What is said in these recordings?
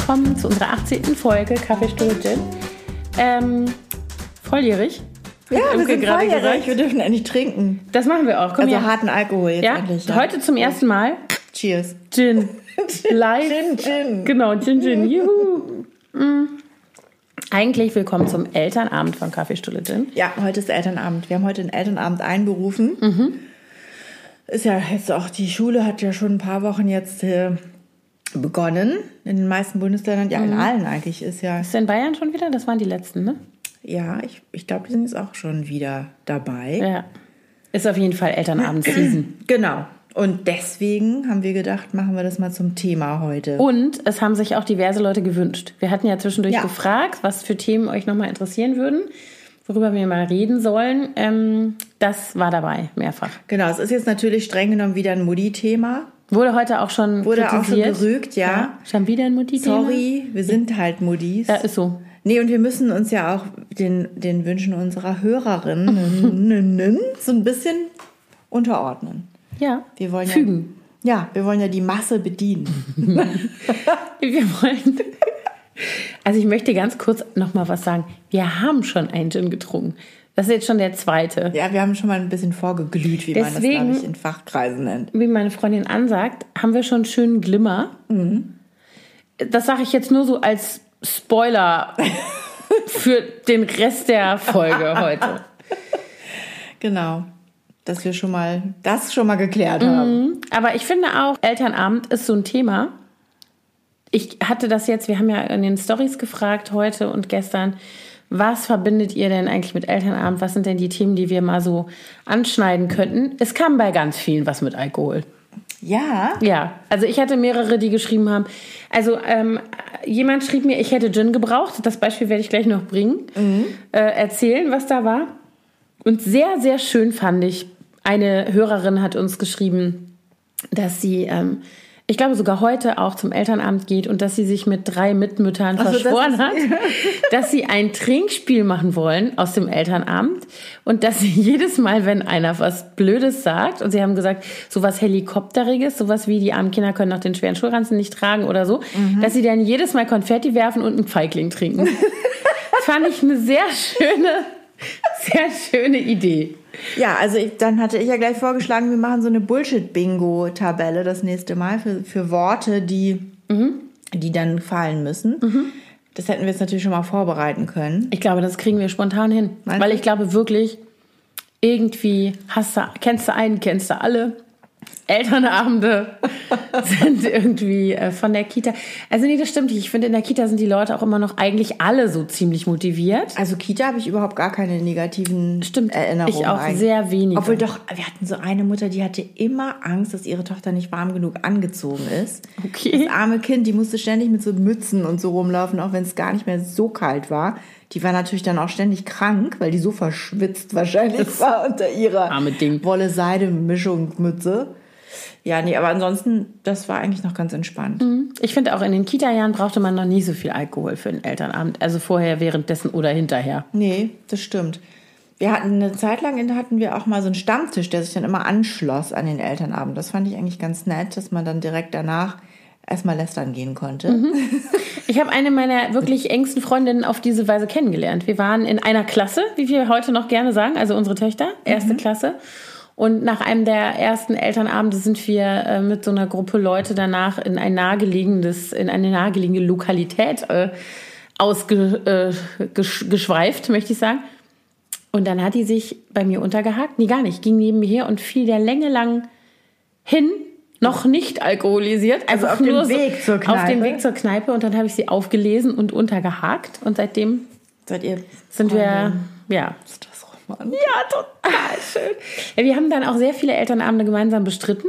willkommen zu unserer 18. Folge Kaffeestunde Gin. Ähm, volljährig. Ja, wir sind gerade volljährig. gesagt. Wir dürfen endlich trinken. Das machen wir auch. Komm Also her. harten Alkohol jetzt ja? endlich. Ja. Heute zum ersten Mal Cheers. Gin. Live. Gin, Gin. Genau, Gin Gin. Juhu. Mm. Eigentlich willkommen zum Elternabend von Kaffeestulle Gin. Ja, heute ist Elternabend. Wir haben heute den Elternabend einberufen. Mhm. Ist ja jetzt auch, die Schule hat ja schon ein paar Wochen jetzt äh, begonnen. In den meisten Bundesländern, ja, Mhm. in allen eigentlich ist ja. Ist in Bayern schon wieder? Das waren die letzten, ne? Ja, ich, ich glaube, die sind jetzt auch schon wieder dabei. Ja. Ist auf jeden Fall Elternabend-Season. Genau. Und deswegen haben wir gedacht, machen wir das mal zum Thema heute. Und es haben sich auch diverse Leute gewünscht. Wir hatten ja zwischendurch Ja. gefragt, was für Themen euch nochmal interessieren würden, worüber wir mal reden sollen. Ähm, das war dabei, mehrfach. Genau, es ist jetzt natürlich streng genommen wieder ein Mutti-Thema. Wurde heute auch schon Wurde auch schon kritisiert. gerügt, ja. Schon wieder ein Mutti-Thema? Sorry, wir sind halt Muddis. Ja, ist so. Nee, und wir müssen uns ja auch den, den Wünschen unserer Hörerinnen so ein bisschen unterordnen. Ja. Wir wollen Fügen. Ja, ja, wir wollen ja die Masse bedienen. Wir wollen. Also ich möchte ganz kurz nochmal was sagen. Wir haben schon einen Gin getrunken. Das ist jetzt schon der zweite. Ja, wir haben schon mal ein bisschen vorgeglüht, wie man das, Deswegen- glaube ich, in Fachkreisen nennt. Wie meine Freundin ansagt, haben wir schon einen schönen Glimmer. Das sage ich jetzt nur so als Spoiler für den Rest der Folge heute. Genau. Dass wir schon mal das schon mal geklärt haben. Aber ich finde auch, Elternabend ist so ein Thema. Ich hatte das jetzt, wir haben ja in den Stories gefragt heute und gestern, was verbindet ihr denn eigentlich mit Elternabend? Was sind denn die Themen, die wir mal so anschneiden könnten? Es kam bei ganz vielen was mit Alkohol. Ja. Ja, also ich hatte mehrere, die geschrieben haben. Also ähm, jemand schrieb mir, ich hätte Gin gebraucht. Das Beispiel werde ich gleich noch bringen. Äh, erzählen, was da war. Und sehr, sehr schön fand ich, eine Hörerin hat uns geschrieben, dass sie, ähm, ich glaube sogar heute auch zum Elternabend geht und dass sie sich mit drei Mitmüttern so, das verschworen ist- hat, dass sie ein Trinkspiel machen wollen aus dem Elternabend und dass sie jedes Mal, wenn einer was Blödes sagt, und sie haben gesagt, sowas Helikopteriges, sowas wie die armen Kinder können noch den schweren Schulranzen nicht tragen oder so, dass sie dann jedes Mal Konfetti werfen und einen Feigling trinken. das fand ich eine sehr schöne, sehr schöne Idee. Ja, also ich, dann hatte ich ja gleich vorgeschlagen, wir machen so eine Bullshit-Bingo-Tabelle das nächste Mal für, für Worte, die, die dann fallen müssen. Das hätten wir jetzt natürlich schon mal vorbereiten können. Ich glaube, das kriegen wir spontan hin. Meinst Weil ich glaube wirklich, irgendwie hast du, kennst du einen, kennst du alle. Elternabende sind irgendwie äh, von der Kita. Also nee, das stimmt nicht. Ich finde, in der Kita sind die Leute auch immer noch eigentlich alle so ziemlich motiviert. Also Kita habe ich überhaupt gar keine negativen Stimmt, Erinnerungen. ich auch eigentlich. sehr wenige. Obwohl doch, wir hatten so eine Mutter, die hatte immer Angst, dass ihre Tochter nicht warm genug angezogen ist. Okay. Das arme Kind, die musste ständig mit so Mützen und so rumlaufen, auch wenn es gar nicht mehr so kalt war. Die war natürlich dann auch ständig krank, weil die so verschwitzt wahrscheinlich war unter ihrer Arme Ding. Wolle-Seide-Mischung Mütze. Ja, nee, aber ansonsten, das war eigentlich noch ganz entspannt. Ich finde auch in den Kita-Jahren brauchte man noch nie so viel Alkohol für den Elternabend. Also vorher, währenddessen oder hinterher. Nee, das stimmt. Wir hatten eine Zeit lang in- hatten wir auch mal so einen Stammtisch, der sich dann immer anschloss an den Elternabend. Das fand ich eigentlich ganz nett, dass man dann direkt danach erstmal lästern gehen konnte. Ich habe eine meiner wirklich engsten Freundinnen auf diese Weise kennengelernt. Wir waren in einer Klasse, wie wir heute noch gerne sagen, also unsere Töchter, erste Klasse. Und nach einem der ersten Elternabende sind wir äh, mit so einer Gruppe Leute danach in ein nahegelegenes, in eine nahegelegene Lokalität äh, ausgeschweift, äh, möchte ich sagen. Und dann hat die sich bei mir untergehakt. Nee, gar nicht. Ging neben mir her und fiel der Länge lang hin, noch nicht alkoholisiert. Also auf dem Weg zur Auf dem Kneipe? Weg zur Kneipe. Und dann habe ich sie aufgelesen und untergehakt. Und seitdem Seid ihr sind wir, ja. Romantisch? Ja, total schön. Ja, wir haben dann auch sehr viele Elternabende gemeinsam bestritten.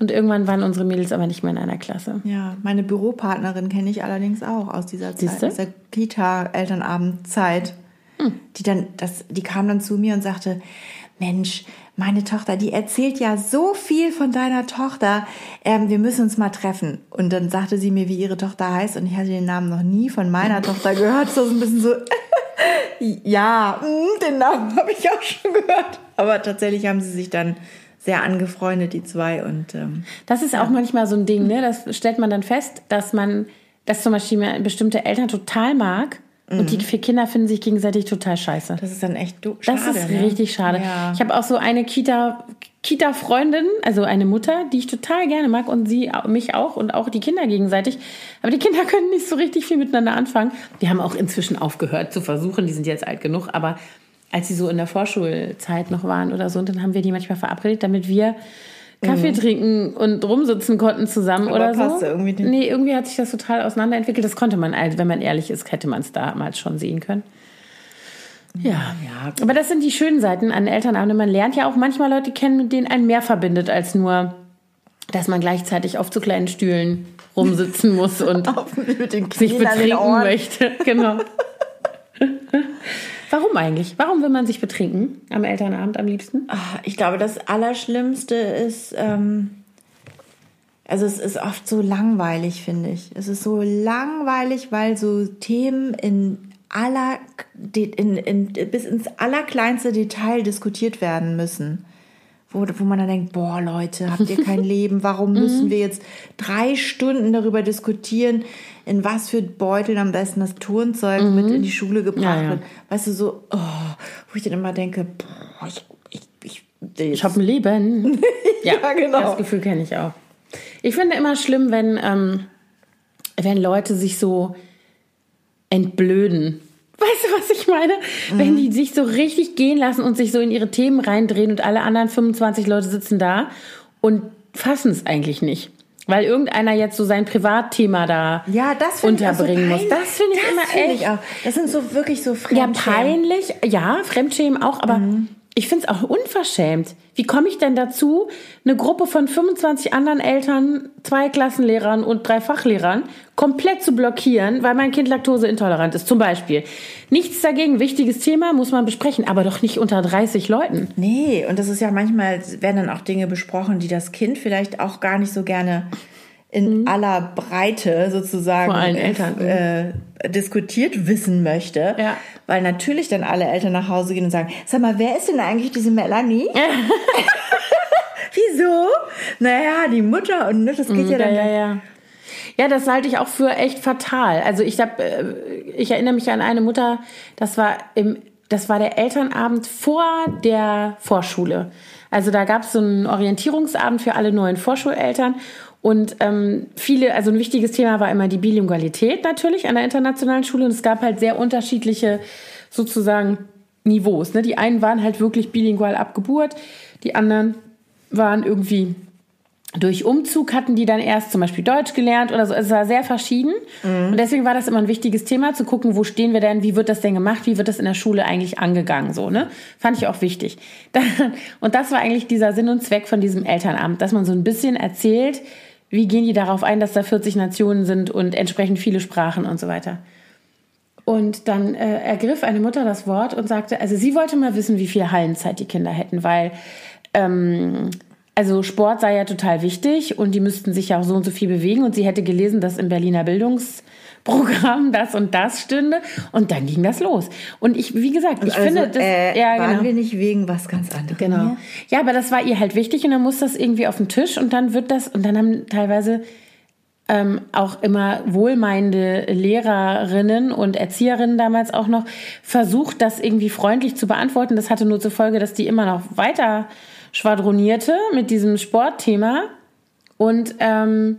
Und irgendwann waren unsere Mädels aber nicht mehr in einer Klasse. Ja, meine Büropartnerin kenne ich allerdings auch aus dieser Zeit, Siehste? aus der Kita-Elternabendzeit. Die dann, das, die kam dann zu mir und sagte, Mensch, meine Tochter, die erzählt ja so viel von deiner Tochter. Ähm, wir müssen uns mal treffen. Und dann sagte sie mir, wie ihre Tochter heißt. Und ich hatte den Namen noch nie von meiner Tochter gehört. So ein bisschen so, ja, mm, den Namen habe ich auch schon gehört. Aber tatsächlich haben sie sich dann sehr angefreundet, die zwei. Und ähm, Das ist auch manchmal so ein Ding, ne? Das stellt man dann fest, dass man, dass zum Beispiel bestimmte Eltern total mag. Und die vier Kinder finden sich gegenseitig total scheiße. Das ist dann echt du schade. Das ist ne? richtig schade. Ja. Ich habe auch so eine Kita, Kita-Freundin, also eine Mutter, die ich total gerne mag und sie mich auch und auch die Kinder gegenseitig. Aber die Kinder können nicht so richtig viel miteinander anfangen. Die haben auch inzwischen aufgehört zu versuchen, die sind jetzt alt genug, aber als sie so in der Vorschulzeit noch waren oder so, dann haben wir die manchmal verabredet, damit wir Kaffee trinken und rumsitzen konnten zusammen Aber oder so. irgendwie nicht. Nee, irgendwie hat sich das total auseinanderentwickelt. Das konnte man, also wenn man ehrlich ist, hätte man es damals schon sehen können. Ja. Ja, Aber das sind die schönen Seiten an Elternabenden. Man lernt ja auch manchmal Leute kennen, mit denen einen mehr verbindet, als nur, dass man gleichzeitig auf zu kleinen Stühlen rumsitzen muss und sich betrinken möchte. Genau. Warum eigentlich? Warum will man sich betrinken am Elternabend am liebsten? Ah, Ich glaube, das Allerschlimmste ist, ähm, also es ist oft so langweilig, finde ich. Es ist so langweilig, weil so Themen in aller, in, in, bis ins allerkleinste Detail diskutiert werden müssen. Wo, wo man dann denkt, boah Leute, habt ihr kein Leben? Warum müssen wir jetzt drei Stunden darüber diskutieren, in was für Beuteln am besten das Turnzeug mit in die Schule gebracht Ja, ja. wird? Weißt du, so, oh, wo ich dann immer denke, boah, ich, ich, ich, Ich habe ein Leben. Ja, Ja, genau. Das Gefühl kenne ich auch. Ich finde immer schlimm, wenn, ähm, wenn Leute sich so entblöden. Weißt du, was ich meine? Wenn die sich so richtig gehen lassen und sich so in ihre Themen reindrehen und alle anderen 25 Leute sitzen da und fassen es eigentlich nicht. Weil irgendeiner jetzt so sein Privatthema da Ja, das auch so unterbringen muss. Das finde ich immer finde echt ich auch. Das sind so wirklich so ja, Fremdschämen. peinlich, ja, Fremdschämen auch, aber ich finde es auch unverschämt. Wie komme ich denn dazu, eine Gruppe von 25 anderen Eltern, zwei Klassenlehrern und drei Fachlehrern komplett zu blockieren, weil mein Kind laktoseintolerant ist, zum Beispiel. Nichts dagegen, wichtiges Thema, muss man besprechen, aber doch nicht unter 30 Leuten. Nee, und das ist ja manchmal, werden dann auch Dinge besprochen, die das Kind vielleicht auch gar nicht so gerne in aller Breite sozusagen Mhm. Allen Eltern. äh, diskutiert wissen möchte. Ja. Weil natürlich dann alle Eltern nach Hause gehen und sagen, sag mal, wer ist denn eigentlich diese Melanie? Wieso? Naja, die Mutter und ne, das geht ja Ja, dann. ja, ja. Ja, das halte ich auch für echt fatal. Also ich hab, äh, ich erinnere mich an eine Mutter, das war im, das war der Elternabend vor der Vorschule. Also da gab es so einen Orientierungsabend für alle neuen Vorschuleltern. Und ähm, viele, also ein wichtiges Thema war immer die Bilingualität natürlich an der internationalen Schule. Und es gab halt sehr unterschiedliche sozusagen Niveaus. Ne? Die einen waren halt wirklich bilingual ab Geburt, die anderen waren irgendwie durch Umzug hatten die dann erst zum Beispiel Deutsch gelernt oder so. Es war sehr verschieden. Und deswegen war das immer ein wichtiges Thema, zu gucken, wo stehen wir denn, wie wird das denn gemacht, wie wird das in der Schule eigentlich angegangen, so, ne? Fand ich auch wichtig. Dann, und das war eigentlich dieser Sinn und Zweck von diesem Elternabend, dass man so ein bisschen erzählt, wie gehen die darauf ein, dass da 40 Nationen sind und entsprechend viele Sprachen und so weiter. Und dann äh, ergriff eine Mutter das Wort und sagte, also sie wollte mal wissen, wie viel Hallenzeit die Kinder hätten, weil ähm, also Sport sei ja total wichtig und die müssten sich ja auch so und so viel bewegen und sie hätte gelesen, dass im Berliner Bildungsprogramm das und das stünde und dann ging das los. Und ich, wie gesagt, ich Also, finde das, äh, ja waren genau. wir nicht wegen was ganz anderes? Genau. hier? Ja, aber das war ihr halt wichtig und dann muss das irgendwie auf den Tisch und dann wird das, und dann haben teilweise ähm, auch immer wohlmeinende Lehrerinnen und Erzieherinnen damals auch noch versucht, das irgendwie freundlich zu beantworten. Das hatte nur zur Folge, dass die immer noch weiter schwadronierte mit diesem Sportthema. Und ähm,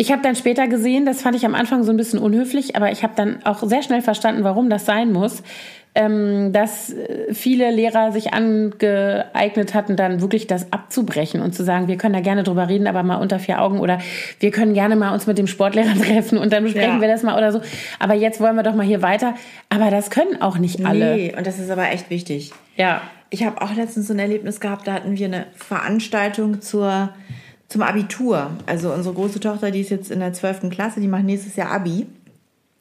ich habe dann später gesehen, das fand ich am Anfang so ein bisschen unhöflich, aber ich habe dann auch sehr schnell verstanden, warum das sein muss, ähm, dass äh, viele Lehrer sich angeeignet hatten, dann wirklich das abzubrechen und zu sagen, wir können da gerne drüber reden, aber mal unter vier Augen oder wir können gerne mal uns mit dem Sportlehrer treffen und dann besprechen Ja. wir das mal oder so. Aber jetzt wollen wir doch mal hier weiter. Aber das können auch nicht alle. Nee, und das ist aber echt wichtig. Ja. Ich habe auch letztens so ein Erlebnis gehabt, da hatten wir eine Veranstaltung zur, zum Abitur. Also unsere große Tochter, die ist jetzt in der 12. Klasse, die macht nächstes Jahr Abi.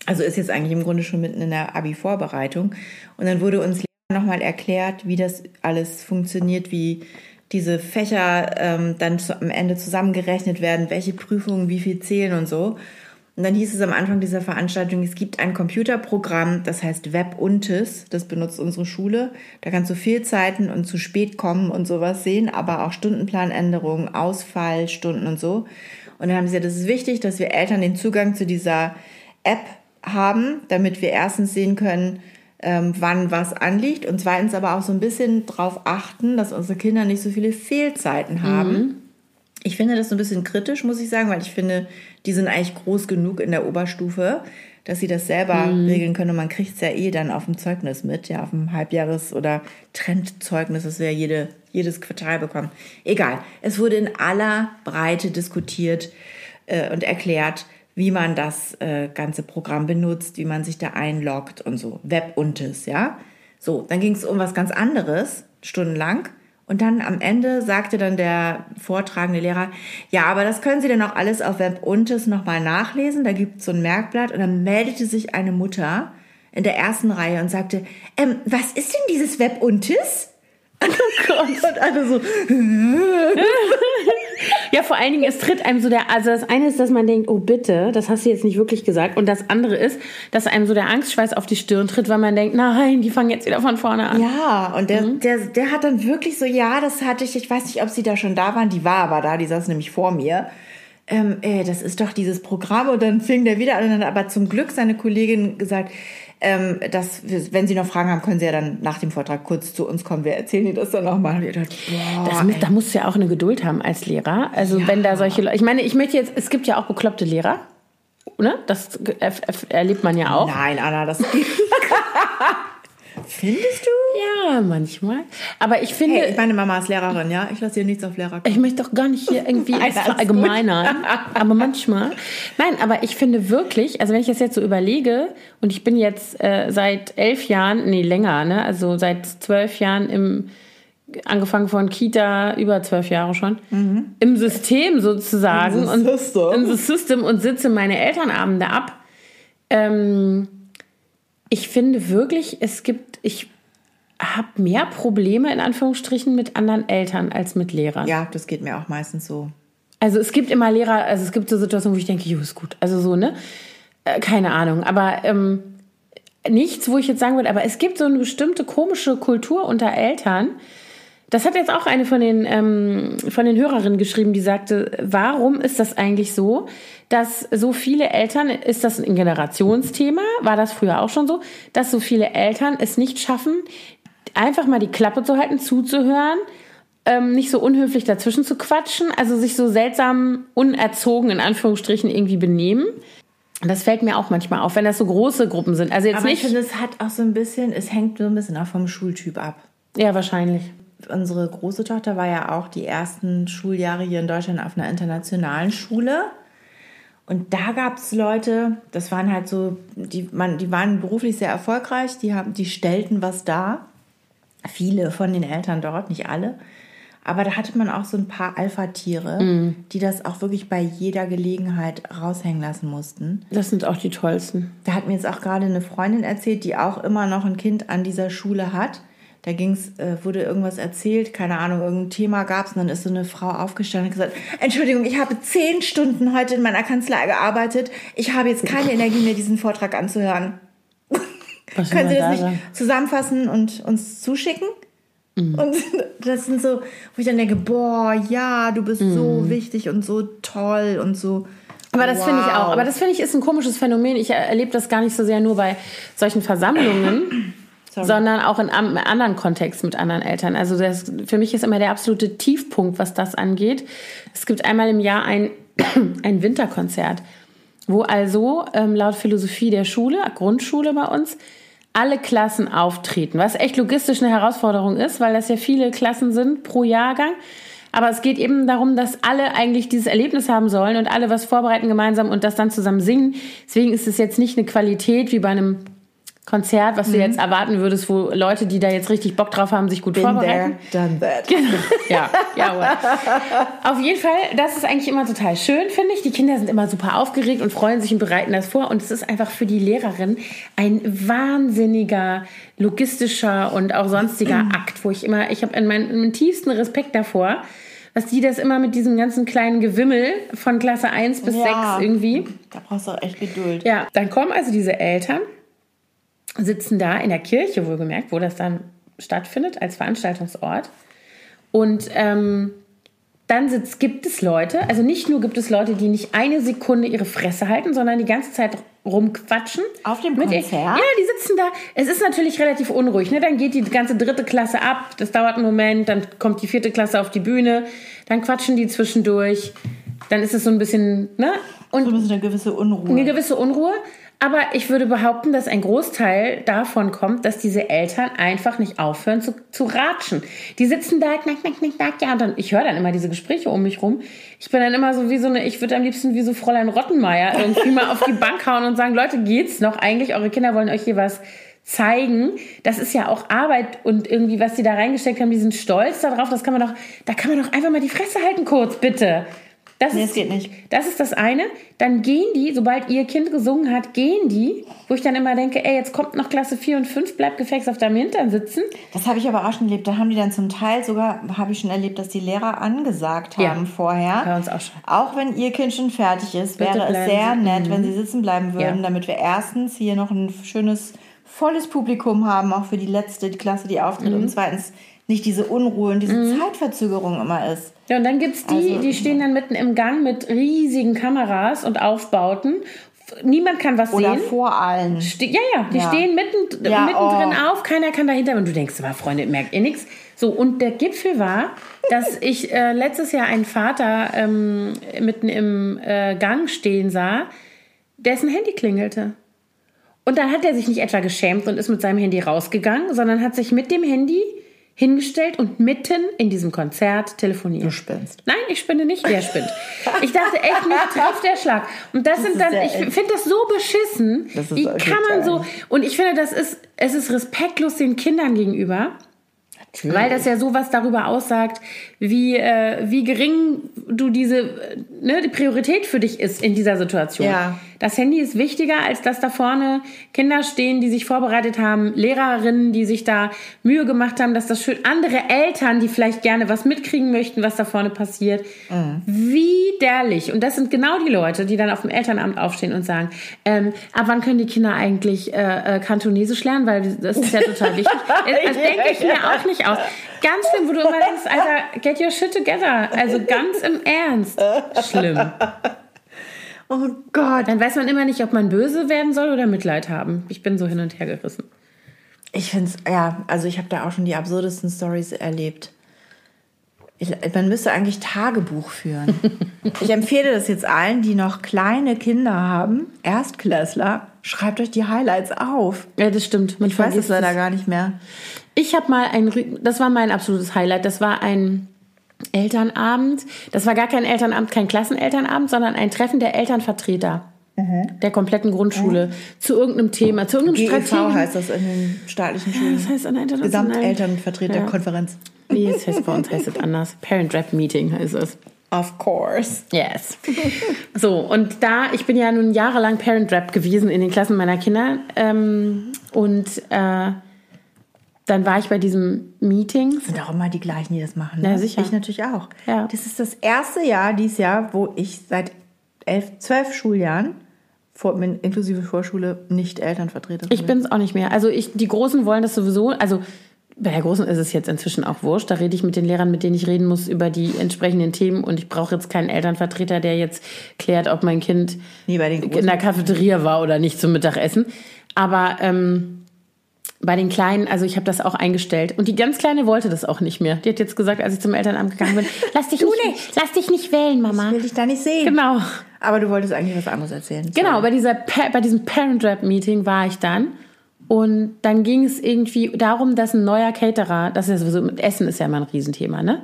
Also ist jetzt eigentlich im Grunde schon mitten in der Abi-Vorbereitung. Und dann wurde uns nochmal erklärt, wie das alles funktioniert, wie diese Fächer ähm, dann zu, am Ende zusammengerechnet werden, welche Prüfungen wie viel zählen und so. Und dann hieß es am Anfang dieser Veranstaltung, es gibt ein Computerprogramm, das heißt WebUntis, das benutzt unsere Schule. Da kannst du Fehlzeiten und zu spät kommen und sowas sehen, aber auch Stundenplanänderungen, Ausfallstunden und so. Und dann haben sie gesagt, es ist wichtig, dass wir Eltern den Zugang zu dieser App haben, damit wir erstens sehen können, ähm, wann was anliegt und zweitens aber auch so ein bisschen darauf achten, dass unsere Kinder nicht so viele Fehlzeiten haben. Mhm. Ich finde das so ein bisschen kritisch, muss ich sagen, weil ich finde, die sind eigentlich groß genug in der Oberstufe, dass sie das selber mhm. regeln können. Und man kriegt es ja eh dann auf dem Zeugnis mit, ja, auf dem Halbjahres- oder Trendzeugnis, das wir jede, jedes Quartal bekommen. Egal. Es wurde in aller Breite diskutiert äh, und erklärt, wie man das äh, ganze Programm benutzt, wie man sich da einloggt und so. Webuntes, ja. So, dann ging es um was ganz anderes, stundenlang. Und dann am Ende sagte dann der vortragende Lehrer, ja, aber das können Sie dann auch alles auf Webuntes nochmal nachlesen. Da gibt es so ein Merkblatt. Und dann meldete sich eine Mutter in der ersten Reihe und sagte, ähm, was ist denn dieses Webuntes? Oh Gott. Und alle so. ja, vor allen Dingen, es tritt einem so der, also das eine ist, dass man denkt, oh bitte, das hast du jetzt nicht wirklich gesagt. Und das andere ist, dass einem so der Angstschweiß auf die Stirn tritt, weil man denkt, nein, die fangen jetzt wieder von vorne an. Ja, und der, mhm. der, der hat dann wirklich so, ja, das hatte ich, ich weiß nicht, ob sie da schon da waren, die war aber da, die saß nämlich vor mir. Ähm, ey, das ist doch dieses Programm und dann fing der wieder an und dann aber zum Glück seine Kollegin gesagt, ähm, dass, wenn Sie noch Fragen haben, können Sie ja dann nach dem Vortrag kurz zu uns kommen. Wir erzählen Ihnen das dann nochmal. da musst du ja auch eine Geduld haben als Lehrer. Also ja. wenn da solche Leute, ich meine, ich möchte jetzt, es gibt ja auch bekloppte Lehrer. Ne? Das erlebt man ja auch. Nein, Anna, das Findest du? Ja, manchmal. Aber ich finde. Hey, meine Mama ist Lehrerin, ja. Ich lasse hier nichts auf Lehrer kommen. Ich möchte doch gar nicht hier irgendwie verallgemeinern. aber manchmal. Nein, aber ich finde wirklich, also wenn ich das jetzt so überlege, und ich bin jetzt äh, seit elf Jahren, nee, länger, ne? Also seit zwölf Jahren im angefangen von Kita, über zwölf Jahre schon, mhm. im System sozusagen. In the system. Und, in the system und sitze meine Elternabende ab. Ähm, ich finde wirklich, es gibt, ich habe mehr Probleme in Anführungsstrichen mit anderen Eltern als mit Lehrern. Ja, das geht mir auch meistens so. Also es gibt immer Lehrer, also es gibt so Situationen, wo ich denke, jo, ist gut. Also so, ne? Äh, keine Ahnung. Aber ähm, nichts, wo ich jetzt sagen würde, aber es gibt so eine bestimmte komische Kultur unter Eltern. Das hat jetzt auch eine von den, ähm, von den Hörerinnen geschrieben, die sagte, warum ist das eigentlich so, dass so viele Eltern, ist das ein Generationsthema, war das früher auch schon so, dass so viele Eltern es nicht schaffen, einfach mal die Klappe zu halten, zuzuhören, ähm, nicht so unhöflich dazwischen zu quatschen, also sich so seltsam unerzogen in Anführungsstrichen irgendwie benehmen. Das fällt mir auch manchmal auf, wenn das so große Gruppen sind. Also jetzt Aber nicht. ich finde, es hat auch so ein bisschen, es hängt so ein bisschen auch vom Schultyp ab. Ja, wahrscheinlich. Unsere große Tochter war ja auch die ersten Schuljahre hier in Deutschland auf einer internationalen Schule. Und da gab es Leute, das waren halt so, die, man, die waren beruflich sehr erfolgreich, die, haben, die stellten was dar. Viele von den Eltern dort, nicht alle. Aber da hatte man auch so ein paar Alpha-Tiere, mm. die das auch wirklich bei jeder Gelegenheit raushängen lassen mussten. Das sind auch die tollsten. Da hat mir jetzt auch gerade eine Freundin erzählt, die auch immer noch ein Kind an dieser Schule hat. Da ging's, äh, wurde irgendwas erzählt, keine Ahnung, irgendein Thema gab es und dann ist so eine Frau aufgestanden und gesagt, Entschuldigung, ich habe zehn Stunden heute in meiner Kanzlei gearbeitet. Ich habe jetzt keine Energie mehr, diesen Vortrag anzuhören. Können Sie das da nicht sagen? zusammenfassen und uns zuschicken? Mhm. Und das sind so, wo ich dann denke, boah, ja, du bist mhm. so wichtig und so toll und so. Aber das wow. finde ich auch. Aber das finde ich ist ein komisches Phänomen. Ich erlebe das gar nicht so sehr nur bei solchen Versammlungen. Sondern auch in einem anderen Kontext mit anderen Eltern. Also das, für mich ist immer der absolute Tiefpunkt, was das angeht. Es gibt einmal im Jahr ein, ein Winterkonzert, wo also ähm, laut Philosophie der Schule, Grundschule bei uns, alle Klassen auftreten, was echt logistisch eine Herausforderung ist, weil das ja viele Klassen sind pro Jahrgang. Aber es geht eben darum, dass alle eigentlich dieses Erlebnis haben sollen und alle was vorbereiten gemeinsam und das dann zusammen singen. Deswegen ist es jetzt nicht eine Qualität wie bei einem Konzert, was du mhm. jetzt erwarten würdest, wo Leute, die da jetzt richtig Bock drauf haben, sich gut Been vorbereiten. There, done that. Genau. ja, ja. Auf jeden Fall, das ist eigentlich immer total schön, finde ich. Die Kinder sind immer super aufgeregt und freuen sich und bereiten das vor. Und es ist einfach für die Lehrerin ein wahnsinniger logistischer und auch sonstiger mhm. Akt, wo ich immer, ich habe meinen, tiefsten Respekt davor, dass die das immer mit diesem ganzen kleinen Gewimmel von Klasse 1 bis ja, 6 irgendwie. Da brauchst du auch echt Geduld. Ja, dann kommen also diese Eltern sitzen da in der Kirche, wohlgemerkt, wo das dann stattfindet als Veranstaltungsort. Und ähm, Dann sitzt, gibt es Leute, also nicht nur gibt es Leute, die nicht eine Sekunde ihre Fresse halten, sondern die ganze Zeit rumquatschen. Auf dem Mit- Konzert? Ja, die sitzen da. Es ist natürlich relativ unruhig. Ne? Dann geht die ganze dritte Klasse ab. Das dauert einen Moment. Dann kommt die vierte Klasse auf die Bühne. Dann quatschen die zwischendurch. Dann ist es so ein bisschen, ne? Und So ein bisschen eine gewisse Unruhe. eine gewisse Unruhe. Aber ich würde behaupten, dass ein Großteil davon kommt, dass diese Eltern einfach nicht aufhören zu, zu ratschen. Die sitzen da, knack, knack, knack, knack, ja, und dann, ich höre dann immer diese Gespräche um mich rum. Ich bin dann immer so wie so eine, ich würde am liebsten wie so Fräulein Rottenmeier irgendwie mal auf die Bank hauen und sagen, Leute, geht's noch eigentlich? Eure Kinder wollen euch hier was zeigen. Das ist ja auch Arbeit und irgendwie, was die da reingesteckt haben, die sind stolz darauf. Das kann man doch, da kann man doch einfach mal die Fresse halten kurz, bitte. Das Nee, ist, es geht nicht. Das ist das eine. Dann gehen die, sobald ihr Kind gesungen hat, gehen die, wo ich dann immer denke, ey, jetzt kommt noch Klasse 4 und 5, bleib gefälligst auf deinem Hintern sitzen. Das habe ich aber auch schon erlebt. Da haben die dann zum Teil sogar, habe ich schon erlebt, dass die Lehrer angesagt Ja. haben vorher. Bei uns auch schon. Auch wenn ihr Kind schon fertig ist, Bitte wäre es sehr Sie- nett, wenn sie sitzen bleiben würden, Ja. damit wir erstens hier noch ein schönes, volles Publikum haben, auch für die letzte die Klasse, die auftritt. Mhm. Und zweitens nicht diese Unruhe und diese Zeitverzögerung immer ist. Ja, und dann gibt's die, Also- die stehen dann mitten im Gang mit riesigen Kameras und Aufbauten. Niemand kann was Oder sehen. vor allen. Ste ja, ja, die Ja. stehen mitten, Ja, mittendrin oh. auf, keiner kann dahinter. Und du denkst, aber Freunde, merkt ihr nichts? So, und der Gipfel war, dass ich äh, letztes Jahr einen Vater ähm, mitten im äh, Gang stehen sah, dessen Handy klingelte. Und dann hat er sich nicht etwa geschämt und ist mit seinem Handy rausgegangen, sondern hat sich mit dem Handy hingestellt und mitten in diesem Konzert telefoniert. Du spinnst. Nein, ich spinne nicht, wer spinnt. Ich dachte echt, mich trifft der Schlag. Und das, sind ist dann, ich finde das so beschissen. Das ist Wie kann man so, und ich finde, das ist, es ist respektlos den Kindern gegenüber. Weil das ja sowas darüber aussagt, wie, äh, wie gering du diese, äh, ne, die Priorität für dich ist in dieser Situation. Ja. Das Handy ist wichtiger, als dass da vorne Kinder stehen, die sich vorbereitet haben, Lehrerinnen, die sich da Mühe gemacht haben, dass das schön, andere Eltern, die vielleicht gerne was mitkriegen möchten, was da vorne passiert. Widerlich. Und das sind genau die Leute, die dann auf dem Elternamt aufstehen und sagen, ähm, ab wann können die Kinder eigentlich äh, äh, Kantonesisch lernen, weil das ist ja total wichtig. Das denke ich mir auch nicht aus. Ganz schlimm, wo du immer denkst, Alter, get your shit together. Also ganz im Ernst. Schlimm. Oh Gott. Dann weiß man immer nicht, ob man böse werden soll oder Mitleid haben. Ich bin so hin und her gerissen. Ich finde es, ja, also ich habe da auch schon die absurdesten Stories erlebt. Ich, man müsste eigentlich Tagebuch führen. ich empfehle das jetzt allen, die noch kleine Kinder haben, Erstklässler, schreibt euch die Highlights auf. Ja, das stimmt. Man Ich weiß es leider gar nicht mehr. Ich habe mal ein, das war mein absolutes Highlight. Das war ein Elternabend. Das war gar kein Elternabend, kein Klassenelternabend, sondern ein Treffen der Elternvertreter der kompletten Grundschule zu irgendeinem Thema, zu irgendeinem GEV Strategien. heißt das in den staatlichen Schulen. Das heißt eine internationale Gesamtelternvertreterkonferenz. Nee, es heißt bei uns heißt es anders. Parent Rap Meeting heißt es. Of course. Yes. So, und da, ich bin ja nun jahrelang Parent Rap gewesen in den Klassen meiner Kinder. Ähm, und äh, dann war ich bei diesem Meeting. Sind auch immer die gleichen, die das machen. Ne? Ja, sicher. Ich natürlich auch. Ja. Das ist das erste Jahr dieses Jahr, wo ich seit elf, zwölf Schuljahren, vor, inklusive Vorschule, nicht Elternvertreter Ich bin es auch nicht mehr. Also ich, die Großen wollen das sowieso. Also bei der Großen ist es jetzt inzwischen auch wurscht. Da rede ich mit den Lehrern, mit denen ich reden muss, über die entsprechenden Themen. Und ich brauche jetzt keinen Elternvertreter, der jetzt klärt, ob mein Kind Nee, in der Cafeteria war oder nicht zum Mittagessen. Aber ähm, bei den Kleinen, also ich habe das auch eingestellt. Und die ganz Kleine wollte das auch nicht mehr. Die hat jetzt gesagt, als ich zum Elternamt gegangen bin, lass dich, nicht, lass dich nicht wählen, Mama. will ich da nicht sehen. Genau. Aber du wolltest eigentlich was anderes erzählen. Genau, bei, dieser, bei diesem Parent Rap Meeting war ich dann. Und dann ging es irgendwie darum, dass ein neuer Caterer, das ist ja sowieso, mit Essen ist ja immer ein Riesenthema, ne?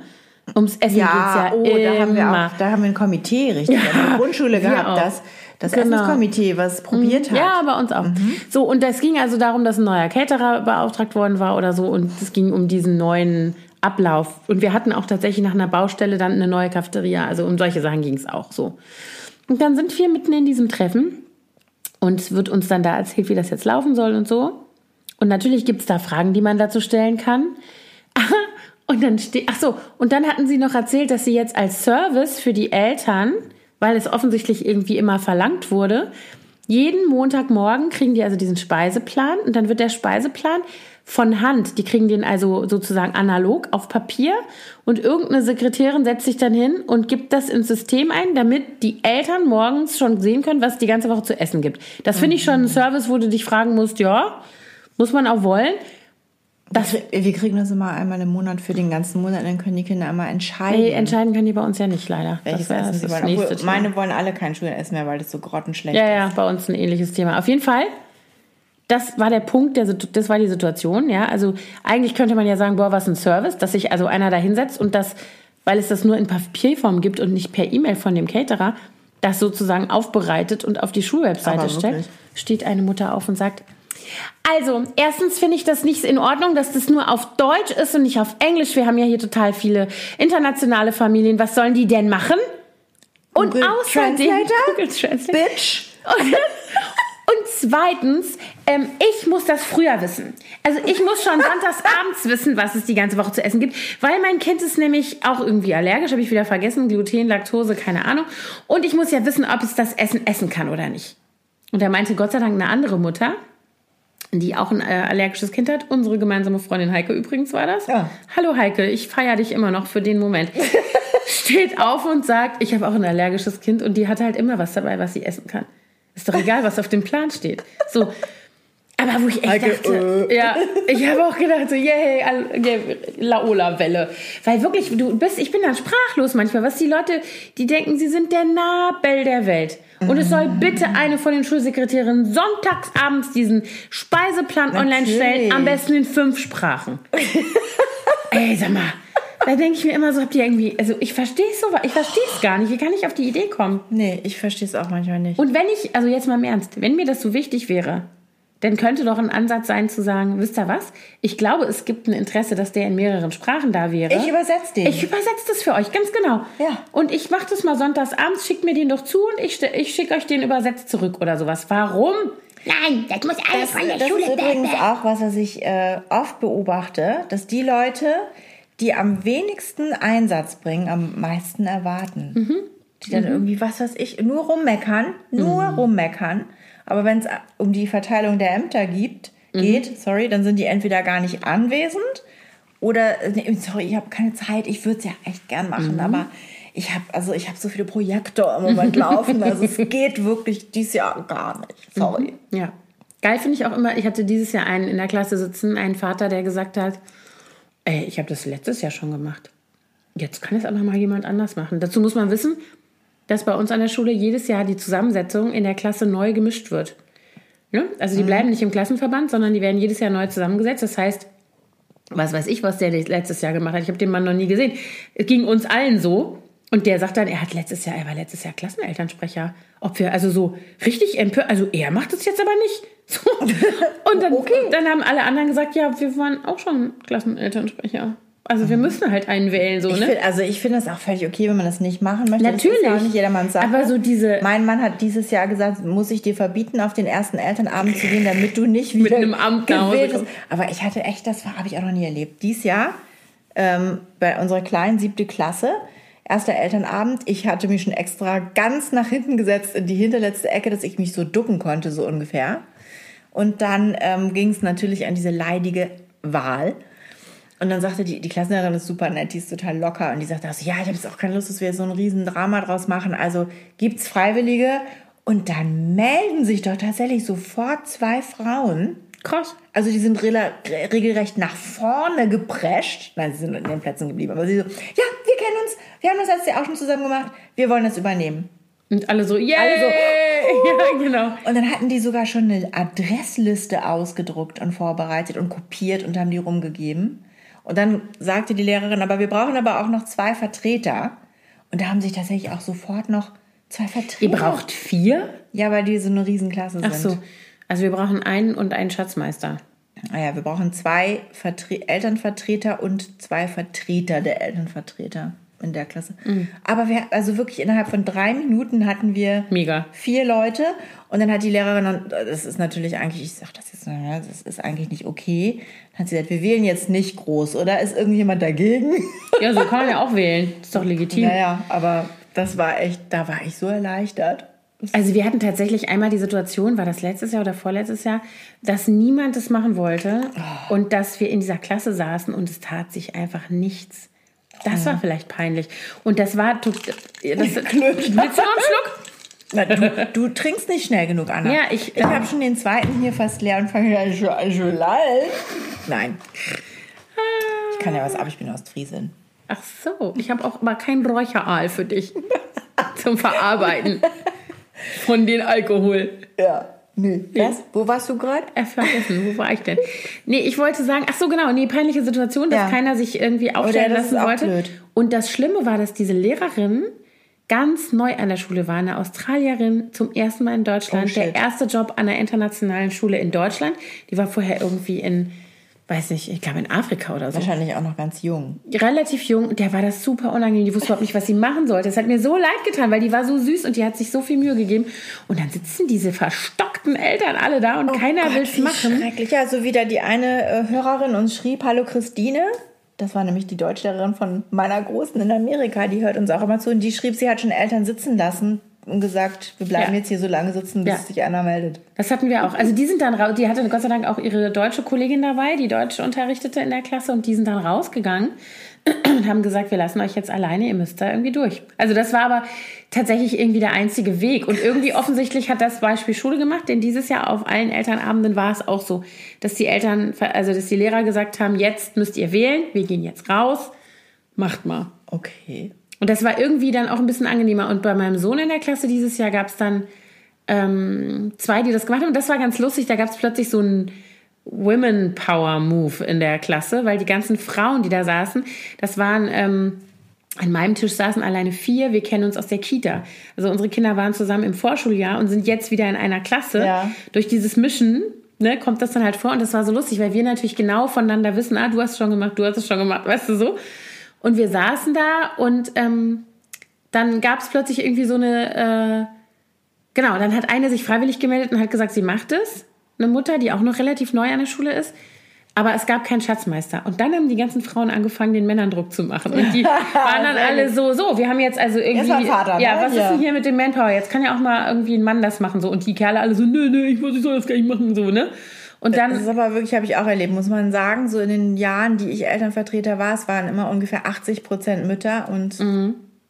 Ums Essen Ja, geht's ja oh, immer. da haben wir auch, da haben wir ein Komitee richtig in der Grundschule gehabt, das, das Genau. Essenskomitee, was probiert hat. Ja, bei uns auch. So, und es ging also darum, dass ein neuer Caterer beauftragt worden war oder so. Und es ging um diesen neuen Ablauf. Und wir hatten auch tatsächlich nach einer Baustelle dann eine neue Cafeteria. Also um solche Sachen ging es auch so. Und dann sind wir mitten in diesem Treffen. Und wird uns dann da erzählt, wie das jetzt laufen soll und so. Und natürlich gibt es da Fragen, die man dazu stellen kann. Und dann steht, ach so, und dann hatten sie noch erzählt, dass sie jetzt als Service für die Eltern, weil es offensichtlich irgendwie immer verlangt wurde, jeden Montagmorgen kriegen die also diesen Speiseplan und dann wird der Speiseplan von Hand, die kriegen den also sozusagen analog auf Papier und irgendeine Sekretärin setzt sich dann hin und gibt das ins System ein, damit die Eltern morgens schon sehen können, was es die ganze Woche zu essen gibt. Das finde ich schon ein Service, wo du dich fragen musst, ja, muss man auch wollen. Das, wir kriegen das immer einmal im Monat für den ganzen Monat, dann können die Kinder einmal entscheiden. Nee, entscheiden können die bei uns ja nicht leider. Welches das Essen das das nächste Thema. meine wollen alle kein Schulessen mehr, weil das so grottenschlecht Ja, ist. ja, bei uns ein ähnliches Thema. Auf jeden Fall, das war der Punkt, der, das war die Situation, ja. Also eigentlich könnte man ja sagen, boah, was ein Service, dass sich also einer da hinsetzt und das, weil es das nur in Papierform gibt und nicht per E-Mail von dem Caterer, das sozusagen aufbereitet und auf die Schulwebseite stellt, wirklich? steht eine Mutter auf und sagt, also, erstens finde ich das nicht in Ordnung, dass das nur auf Deutsch ist und nicht auf Englisch. Wir haben ja hier total viele internationale Familien. Was sollen die denn machen? Und Google außerdem Translator? Google Translator. Bitch! Und, und zweitens, ähm, ich muss das früher wissen. Also ich muss schon sonntags abends wissen, was es die ganze Woche zu essen gibt, weil mein Kind ist nämlich auch irgendwie allergisch, habe ich wieder vergessen, Gluten, Laktose, keine Ahnung. Und ich muss ja wissen, ob es das Essen essen kann oder nicht. Und da meinte Gott sei Dank eine andere Mutter, die auch ein äh, allergisches Kind hat. Unsere gemeinsame Freundin Heike übrigens war das. Ja. Hallo Heike, ich feiere dich immer noch für den Moment. Steht auf und sagt, ich habe auch ein allergisches Kind und die hat halt immer was dabei, was sie essen kann. Ist doch egal, was auf dem Plan steht. So. Aber wo ich echt Heike, dachte, äh. ja, ich habe auch gedacht, so, yay, yeah, Laola-Welle. Weil wirklich, du bist, ich bin dann sprachlos manchmal, was die Leute, die denken, sie sind der Nabel der Welt. Und es soll bitte eine von den Schulsekretärinnen sonntags abends diesen Speiseplan online stellen, Natürlich. am besten in fünf Sprachen. Ey, sag mal, da denke ich mir immer so, habt ihr irgendwie, also ich verstehe es so, ich verstehe es gar nicht, wie kann ich auf die Idee kommen? Nee, ich verstehe es auch manchmal nicht. Und wenn ich, also jetzt mal im Ernst, wenn mir das so wichtig wäre, dann könnte doch ein Ansatz sein zu sagen, wisst ihr was? Ich glaube, es gibt ein Interesse, dass der in mehreren Sprachen da wäre. Ich übersetze den. Ich übersetze das für euch, ganz genau. Ja. Und ich mache das mal sonntags abends, schickt mir den doch zu und ich, ich schicke euch den übersetzt zurück oder sowas. Warum? Nein, das muss alles das, das ist übrigens auch, was was ich äh, oft beobachte, dass die Leute, die am wenigsten Einsatz bringen, am meisten erwarten. Mhm. Die dann irgendwie, was weiß ich, nur rummeckern, nur Mhm. rummeckern. Aber wenn es um die Verteilung der Ämter gibt, Mhm. geht, sorry, dann sind die entweder gar nicht anwesend oder, äh, nee, sorry, ich habe keine Zeit, ich würde es ja echt gern machen, Mhm. aber ich habe also ich habe so viele Projekte im Moment laufen, also es geht wirklich dieses Jahr gar nicht. Sorry. Ja. Geil finde ich auch immer, ich hatte dieses Jahr einen in der Klasse sitzen, einen Vater, der gesagt hat, ey, ich habe das letztes Jahr schon gemacht. Jetzt kann es aber mal jemand anders machen. Dazu muss man wissen, dass bei uns an der Schule jedes Jahr die Zusammensetzung in der Klasse neu gemischt wird. Ne? Also die bleiben nicht im Klassenverband, sondern die werden jedes Jahr neu zusammengesetzt. Das heißt, was weiß ich, was der letztes Jahr gemacht hat. Ich habe den Mann noch nie gesehen. Es ging uns allen so. Und der sagt dann, er hat letztes Jahr, er war letztes Jahr Klassenelternsprecher. Ob wir also so richtig empört, also er macht es jetzt aber nicht. So. Und dann, dann haben alle anderen gesagt, ja, wir waren auch schon Klassenelternsprecher. Also wir müssen halt einen wählen, so, Ich ne? find, also ich finde es auch völlig okay, wenn man das nicht machen möchte. Das ist Natürlich. ja nicht jedermanns Sache. Aber so diese- Mein Mann hat dieses Jahr gesagt, muss ich dir verbieten, auf den ersten Elternabend zu gehen, damit du nicht wieder einem Amt gewählt kommst. Aber ich hatte echt, das habe ich auch noch nie erlebt. Dieses Jahr ähm, bei unserer kleinen siebte Klasse, erster Elternabend, ich hatte mich schon extra ganz nach hinten gesetzt in die hinterletzte Ecke, dass ich mich so ducken konnte, so ungefähr. Und dann ähm, ging es natürlich an diese leidige Wahl. Und dann sagte die, die Klassenlehrerin ist super nett, die ist total locker. Und die sagte auch so, ja, ich habe jetzt auch keine Lust, dass wir so ein riesen Drama draus machen. Also gibt's Freiwillige. Und dann melden sich doch tatsächlich sofort zwei Frauen. Krass. Also die sind rela- re- regelrecht nach vorne geprescht. Nein, sie sind in den Plätzen geblieben. Aber sie so, ja, wir kennen uns. Wir haben das letztes Jahr auch schon zusammen gemacht. Wir wollen das übernehmen. Und alle so, yeah! Alle so, ja, genau. Und dann hatten die sogar schon eine Adressliste ausgedruckt und vorbereitet und kopiert und haben die rumgegeben. Und dann sagte die Lehrerin, aber wir brauchen aber auch noch zwei Vertreter. Und da haben sich tatsächlich auch sofort noch zwei Vertreter. Ihr braucht vier? Ja, weil die so eine Riesenklasse sind. Ach so. Also wir brauchen einen und einen Schatzmeister. Naja, Ah wir brauchen zwei Vertre Elternvertreter und zwei Vertreter der Elternvertreter in der Klasse. Mhm. Aber wir, also wirklich innerhalb von drei Minuten hatten wir Mega. vier Leute und dann hat die Lehrerin, und das ist natürlich eigentlich, ich sag das jetzt, das ist eigentlich nicht okay, dann hat sie gesagt, wir wählen jetzt nicht groß, oder? Ist irgendjemand dagegen? Ja, so kann man ja auch wählen. Ist doch legitim. naja, aber das war echt, da war ich so erleichtert. Also wir hatten tatsächlich einmal die Situation, war das letztes Jahr oder vorletztes Jahr, dass niemand es machen wollte Oh. und dass wir in dieser Klasse saßen und es tat sich einfach nichts. Das war vielleicht peinlich. Und das war... tot- Das, willst du noch einen Schluck? Na, du, du trinkst nicht schnell genug, Anna. Ja, ich- ich habe schon den zweiten hier fast leer und fange an. Nein. Ich kann ja was ab, ich bin Ostfriesin. Ach so, ich habe auch mal kein Räucheraal für dich zum Verarbeiten von den Alkohol. Ja. Nee. Was? Wo warst du gerade? Äh, vergessen, wo war ich denn? Nee, ich wollte sagen, ach so, genau, nee, peinliche Situation, dass Ja. keiner sich irgendwie aufstellen ist lassen wollte. blöd. Und das Schlimme war, dass diese Lehrerin ganz neu an der Schule war, eine Australierin zum ersten Mal in Deutschland, Oh, der erste Job an einer internationalen Schule in Deutschland. Die war vorher irgendwie in, weiß nicht, ich glaube in Afrika oder so. Wahrscheinlich auch noch ganz jung. Relativ jung der war das super unangenehm. Die wusste überhaupt nicht, was sie machen sollte. Es hat mir so leid getan, weil die war so süß und die hat sich so viel Mühe gegeben. Und dann sitzen diese verstockten Eltern alle da und keiner Oh Gott, will es wie machen. Schrecklich. Ja, so wieder die eine äh, Hörerin uns schrieb, hallo Christine. Das war nämlich die Deutschlehrerin von meiner Großen in Amerika, die hört uns auch immer zu. Und die schrieb, sie hat schon Eltern sitzen lassen und gesagt, wir bleiben Ja. jetzt hier so lange sitzen, bis Ja. sich einer meldet. Das hatten wir auch. Also die sind dann raus, die hatte Gott sei Dank auch ihre deutsche Kollegin dabei, die Deutsch unterrichtete in der Klasse und die sind dann rausgegangen und haben gesagt, wir lassen euch jetzt alleine, ihr müsst da irgendwie durch. Also das war aber tatsächlich irgendwie der einzige Weg und irgendwie offensichtlich hat das Beispiel Schule gemacht, denn dieses Jahr auf allen Elternabenden war es auch so, dass die Eltern, also dass die Lehrer gesagt haben, jetzt müsst ihr wählen, wir gehen jetzt raus, macht mal. Okay. Und das war irgendwie dann auch ein bisschen angenehmer. Und bei meinem Sohn in der Klasse dieses Jahr gab es dann ähm, zwei, die das gemacht haben. Und das war ganz lustig. Da gab es plötzlich so einen Women Power Move in der Klasse, weil die ganzen Frauen, die da saßen, das waren ähm, an meinem Tisch saßen alleine vier. Wir kennen uns aus der Kita. Also unsere Kinder waren zusammen im Vorschuljahr und sind jetzt wieder in einer Klasse. Ja. Durch dieses Mischen ne, kommt das dann halt vor. Und das war so lustig, weil wir natürlich genau voneinander wissen, ah, du hast es schon gemacht, du hast es schon gemacht, weißt du so. Und wir saßen da und ähm, dann gab es plötzlich irgendwie so eine, äh, genau, dann hat eine sich freiwillig gemeldet und hat gesagt, sie macht es. Eine Mutter, die auch noch relativ neu an der Schule ist. Aber es gab keinen Schatzmeister. Und dann haben die ganzen Frauen angefangen, den Männern Druck zu machen. Und die waren dann alle so, so, wir haben jetzt also irgendwie. Mal Vater, ja, ne? was Ja. ist denn hier mit dem Manpower? Jetzt kann ja auch mal irgendwie ein Mann das machen. so Und die Kerle alle so, nö, nö, ich, muss, ich soll das gar nicht machen, so, ne? Und Das dann. ist aber wirklich, habe ich auch erlebt, muss man sagen. So in den Jahren, die ich Elternvertreter war, es waren immer ungefähr 80 Prozent Mütter und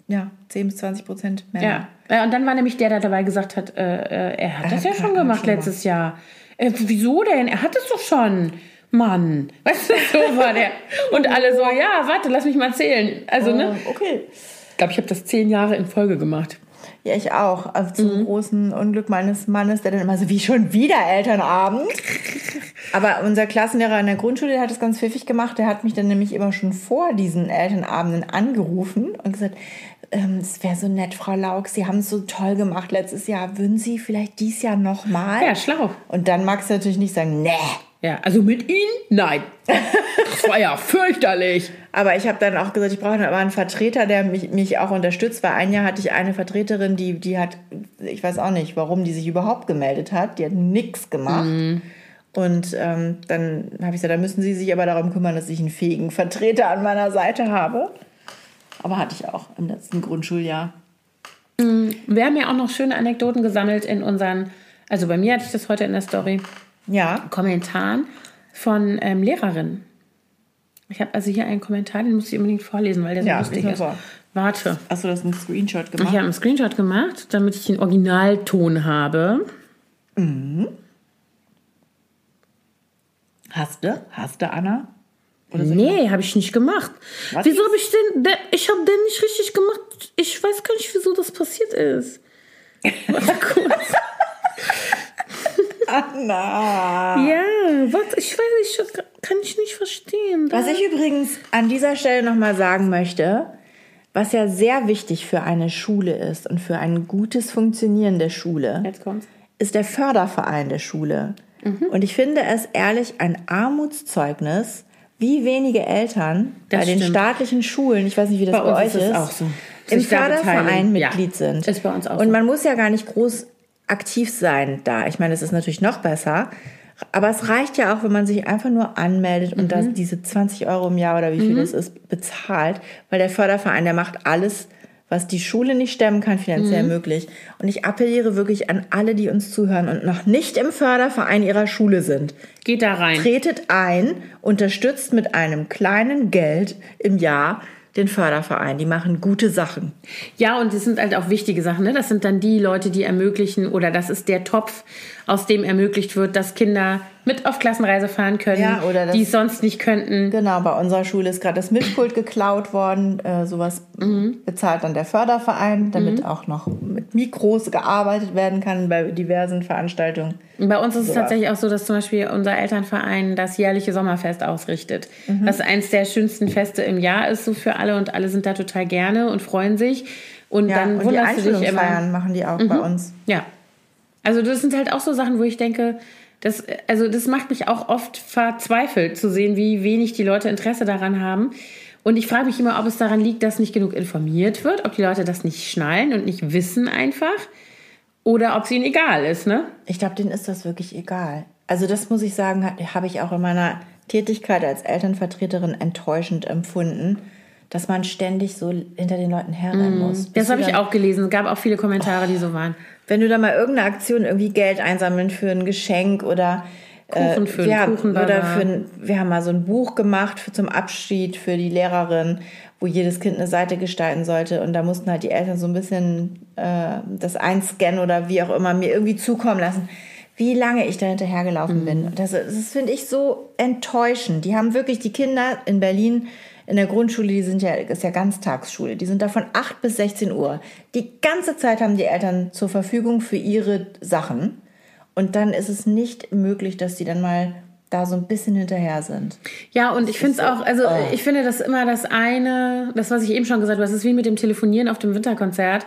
ja, 10 bis 20 Prozent Männer. Ja. Ja, und dann war nämlich der, der dabei gesagt hat, äh, äh, er hat das ja hat schon keinen gemacht schon letztes Jahr. Äh, wieso denn? Er hat es doch schon. Mann. Weißt du, so war der. Und alle so, ja, warte, lass mich mal zählen. Also, ne? Oh, okay. Ich glaube, ich habe das zehn Jahre in Folge gemacht. Ja, ich auch. Also zum großen Unglück meines Mannes, der dann immer so, wie schon wieder Elternabend. Aber unser Klassenlehrer in der Grundschule der hat es ganz pfiffig gemacht. Der hat mich dann nämlich immer schon vor diesen Elternabenden angerufen und gesagt, ähm, es wäre so nett, Frau Lauk, Sie haben es so toll gemacht letztes Jahr. Würden Sie vielleicht dies Jahr nochmal? Ja, schlau. Und dann magst du natürlich nicht sagen, nee. Ja, also mit Ihnen? Nein. Das war ja fürchterlich. Aber ich habe dann auch gesagt, ich brauche aber einen Vertreter, der mich, mich auch unterstützt, weil ein Jahr hatte ich eine Vertreterin, die, die hat, ich weiß auch nicht, warum die sich überhaupt gemeldet hat, die hat nichts gemacht. Und ähm, dann habe ich gesagt, da müssen Sie sich aber darum kümmern, dass ich einen fähigen Vertreter an meiner Seite habe. Aber hatte ich auch im letzten Grundschuljahr. Wir haben ja auch noch schöne Anekdoten gesammelt in unseren, also bei mir hatte ich das heute in der Story, Ja, Kommentaren von ähm, Lehrerinnen. Ich habe also hier einen Kommentar, den muss ich unbedingt vorlesen, weil der so Ja, lustig ist. vor. Warte. hast du das einen Screenshot Ich gemacht? habe einen Screenshot gemacht, damit ich den Originalton habe. Hast du? Hast du, Anna? Nee, habe ich nicht gemacht. Was wieso ist- habe ich den, der, ich habe den nicht richtig gemacht. Ich weiß gar nicht, wieso das passiert ist. Warte kurz. Anna! ja, warte, ich weiß nicht, kann ich nicht verstehen. Was ich übrigens an dieser Stelle nochmal sagen möchte, was ja sehr wichtig für eine Schule ist und für ein gutes Funktionieren der Schule, ist der Förderverein der Schule. Mhm. Und ich finde es ehrlich ein Armutszeugnis, wie wenige Eltern Das bei den stimmt. staatlichen Schulen, ich weiß nicht, wie das Bei bei, euch ist ist, so. im Förderverein beteiligen. Ja, Mitglied sind. ist bei uns auch Und man muss ja gar nicht groß aktiv sein da. Ich meine, es ist natürlich noch besser. Aber es reicht ja auch, wenn man sich einfach nur anmeldet und Mhm. das, diese 20 Euro im Jahr oder wie viel das ist, bezahlt. Weil der Förderverein, der macht alles, was die Schule nicht stemmen kann, finanziell Mhm. möglich. Und ich appelliere wirklich an alle, die uns zuhören und noch nicht im Förderverein ihrer Schule sind. Geht da rein. Tretet ein, unterstützt mit einem kleinen Geld im Jahr den Förderverein. Die machen gute Sachen. Ja, und das sind halt auch wichtige Sachen. Ne? Das sind dann die Leute, die ermöglichen, oder das ist der Topf, aus dem ermöglicht wird, dass Kinder mit auf Klassenreise fahren können, Ja, oder das- die es sonst nicht könnten. Genau, bei unserer Schule ist gerade das Mischpult geklaut worden. Äh, sowas bezahlt dann der Förderverein, damit auch noch mit Mikros gearbeitet werden kann bei diversen Veranstaltungen. Bei uns ist es tatsächlich auch so, dass zum Beispiel unser Elternverein das jährliche Sommerfest ausrichtet. Mhm. Was eins der schönsten Feste im Jahr ist, so für alle und alle sind da total gerne und freuen sich. Und Ja, dann und die wunderst du dich immer. Mhm. Machen die auch bei uns. Ja. Also das sind halt auch so Sachen, wo ich denke, das, also das macht mich auch oft verzweifelt zu sehen, wie wenig die Leute Interesse daran haben. Und ich frage mich immer, ob es daran liegt, dass nicht genug informiert wird, ob die Leute das nicht schnallen und nicht wissen einfach. Oder ob es ihnen egal ist, ne? Ich glaube, denen ist das wirklich egal. Also das muss ich sagen, ha- habe ich auch in meiner Tätigkeit als Elternvertreterin enttäuschend empfunden, dass man ständig so hinter den Leuten herrennen muss. Bis Mhm. Das habe ich auch gelesen. Es gab auch viele Kommentare, die so waren. Wenn du da mal irgendeine Aktion irgendwie Geld einsammeln für ein Geschenk oder Kuchen für wir, haben- Kuchenbazar. oder für ein, wir haben mal so ein Buch gemacht für, zum Abschied für die Lehrerin, wo jedes Kind eine Seite gestalten sollte und da mussten halt die Eltern so ein bisschen äh, das einscannen oder wie auch immer mir irgendwie zukommen lassen. Wie lange ich da hinterhergelaufen Mhm. bin. Das, das finde ich so enttäuschend. Die haben wirklich die Kinder in Berlin in der Grundschule, die sind ja, ist ja Ganztagsschule, die sind da von 8 bis 16 Uhr. Die ganze Zeit haben die Eltern zur Verfügung für ihre Sachen. Und dann ist es nicht möglich, dass die dann mal da so ein bisschen hinterher sind. Ja, und ich finde es auch, also oh. ich finde das immer das eine, das, was ich eben schon gesagt habe, das ist wie mit dem Telefonieren auf dem Winterkonzert.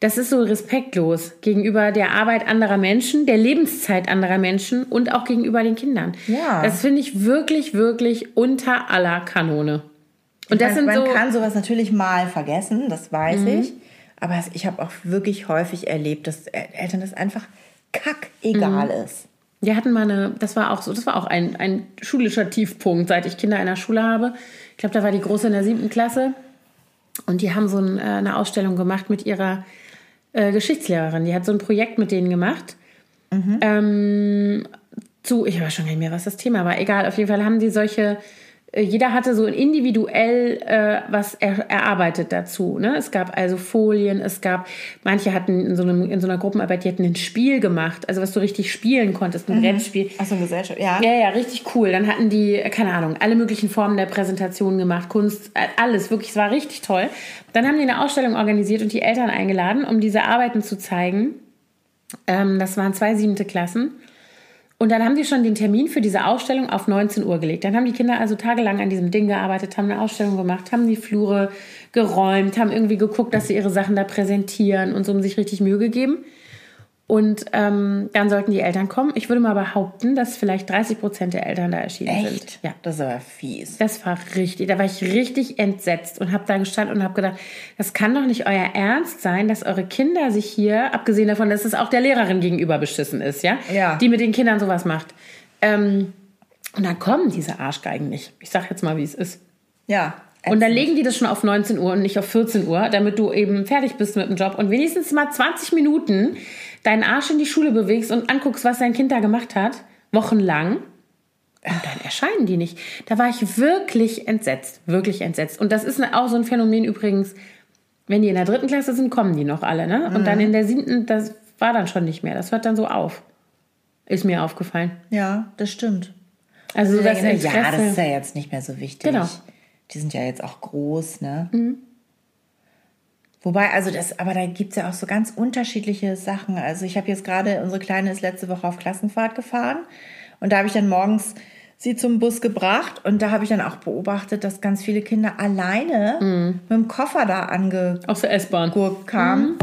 Das ist so respektlos gegenüber der Arbeit anderer Menschen, der Lebenszeit anderer Menschen und auch gegenüber den Kindern. Ja. Das finde ich wirklich, wirklich unter aller Kanone. Und das man, sind so. Mhm. kann sowas natürlich mal vergessen, das weiß ich. Aber ich habe auch wirklich häufig erlebt, dass El- Eltern das einfach kackegal Mhm. ist. Wir hatten mal eine, das war auch so, das war auch ein, ein schulischer Tiefpunkt, seit ich Kinder in der Schule habe. Ich glaube, da war die Große in der siebten Klasse und die haben so ein, äh, eine Ausstellung gemacht mit ihrer äh, Geschichtslehrerin. Die hat so ein Projekt mit denen gemacht. Ähm, zu, ich weiß schon gar nicht mehr, was das Thema war. Egal, auf jeden Fall haben die solche, jeder hatte so individuell äh, was er, erarbeitet dazu. Ne? Es gab also Folien, es gab, manche hatten in so, einem, in so einer Gruppenarbeit, die hatten ein Spiel gemacht, also was du richtig spielen konntest, ein Brettspiel. Achso, Gesellschaft, ja. Ja, ja, richtig cool. Dann hatten die, keine Ahnung, alle möglichen Formen der Präsentation gemacht, Kunst, äh, alles, wirklich, es war richtig toll. Dann haben die eine Ausstellung organisiert und die Eltern eingeladen, um diese Arbeiten zu zeigen. Ähm, das waren zwei siebente Klassen. Und dann haben die schon den Termin für diese Ausstellung auf 19 Uhr gelegt. Dann haben die Kinder also tagelang an diesem Ding gearbeitet, haben eine Ausstellung gemacht, haben die Flure geräumt, haben irgendwie geguckt, dass sie ihre Sachen da präsentieren und so haben sich richtig Mühe gegeben. Und ähm, dann sollten die Eltern kommen. Ich würde mal behaupten, dass vielleicht 30 Prozent der Eltern da erschienen sind. Echt? Ja. Das ist aber fies. Das war richtig, da war ich richtig entsetzt und habe da gestanden und habe gedacht, das kann doch nicht euer Ernst sein, dass eure Kinder sich hier, abgesehen davon, dass es auch der Lehrerin gegenüber beschissen ist, ja, Ja. die mit den Kindern sowas macht. Ähm, und dann kommen diese Arschgeigen nicht. Ich sag jetzt mal, wie es ist. Ja. Und dann legen die das schon auf 19 Uhr und nicht auf 14 Uhr, damit du eben fertig bist mit dem Job und wenigstens mal 20 Minuten deinen Arsch in die Schule bewegst und anguckst, was dein Kind da gemacht hat, wochenlang. Und dann erscheinen die nicht. Da war ich wirklich entsetzt, wirklich entsetzt. Und das ist auch so ein Phänomen übrigens, wenn die in der dritten Klasse sind, kommen die noch alle, ne? Und dann in der siebten, das war dann schon nicht mehr. Das hört dann so auf. Ist mir aufgefallen. Ja, das stimmt. Also das Interesse. ja, das ist ja jetzt nicht mehr so wichtig. Genau. Die sind ja jetzt auch groß, ne? Mhm. Wobei, also das, aber da gibt's ja auch so ganz unterschiedliche Sachen. Also ich habe jetzt gerade, unsere Kleine ist letzte Woche auf Klassenfahrt gefahren und da habe ich dann morgens sie zum Bus gebracht und da habe ich dann auch beobachtet, dass ganz viele Kinder alleine Mhm. mit dem Koffer da ange Aus der S-Bahn. Gurk kam.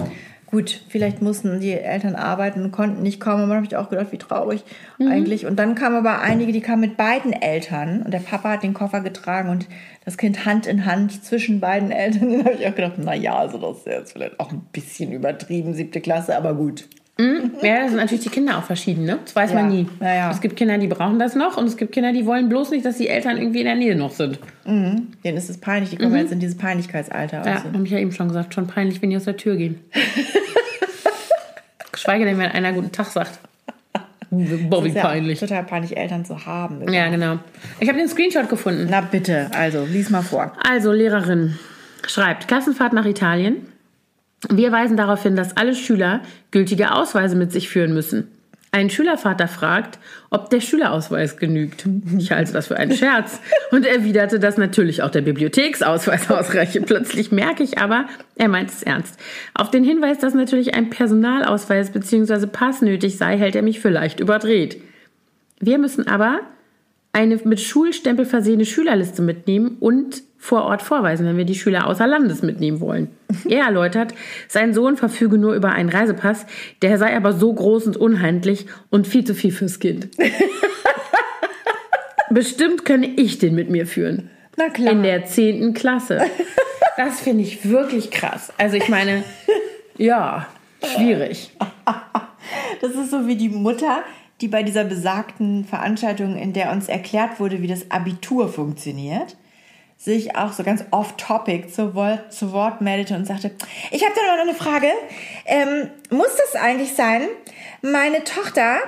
Gut, vielleicht mussten die Eltern arbeiten und konnten nicht kommen. Und dann habe ich auch gedacht, wie traurig eigentlich. Und dann kamen aber einige, die kamen mit beiden Eltern. Und der Papa hat den Koffer getragen und das Kind Hand in Hand zwischen beiden Eltern. Dann habe ich auch gedacht, na ja, also das ist jetzt vielleicht auch ein bisschen übertrieben, siebte Klasse, aber gut. Ja, das sind natürlich die Kinder auch verschieden, ne? Das weiß man Ja. nie. Ja, ja. Es gibt Kinder, die brauchen das noch und es gibt Kinder, die wollen bloß nicht, dass die Eltern irgendwie in der Nähe noch sind. Denen ist es peinlich. Die kommen jetzt in dieses Peinlichkeitsalter. Mhm. Ja, habe ich ja eben schon gesagt, schon peinlich, wenn die aus der Tür gehen. Geschweige denn, wenn einer guten Tag sagt. Boah, wie ist ja peinlich. total peinlich, Eltern zu haben. Ja, genau. Ich habe den Screenshot gefunden. Na bitte, also lies mal vor. Also, Lehrerin schreibt, Klassenfahrt nach Italien. Wir weisen darauf hin, dass alle Schüler gültige Ausweise mit sich führen müssen. Ein Schülervater fragt, ob der Schülerausweis genügt. Ich halte das für einen Scherz und erwiderte, dass natürlich auch der Bibliotheksausweis ausreiche. Plötzlich merke ich aber, er meint es ernst. Auf den Hinweis, dass natürlich ein Personalausweis bzw. Pass nötig sei, hält er mich für leicht überdreht. Wir müssen aber eine mit Schulstempel versehene Schülerliste mitnehmen und vor Ort vorweisen, wenn wir die Schüler außer Landes mitnehmen wollen. Er erläutert, sein Sohn verfüge nur über einen Reisepass, der sei aber so groß und unhandlich und viel zu viel fürs Kind. Bestimmt könne ich den mit mir führen. Na klar. In der 10. Klasse. Das finde ich wirklich krass. Also ich meine, ja, schwierig. Das ist so wie die Mutter, die bei dieser besagten Veranstaltung, in der uns erklärt wurde, wie das Abitur funktioniert, sich auch so ganz off-topic zu Wort, zu Wort meldete und sagte, ich habe da noch eine Frage. Ähm, muss das eigentlich sein? Meine Tochter,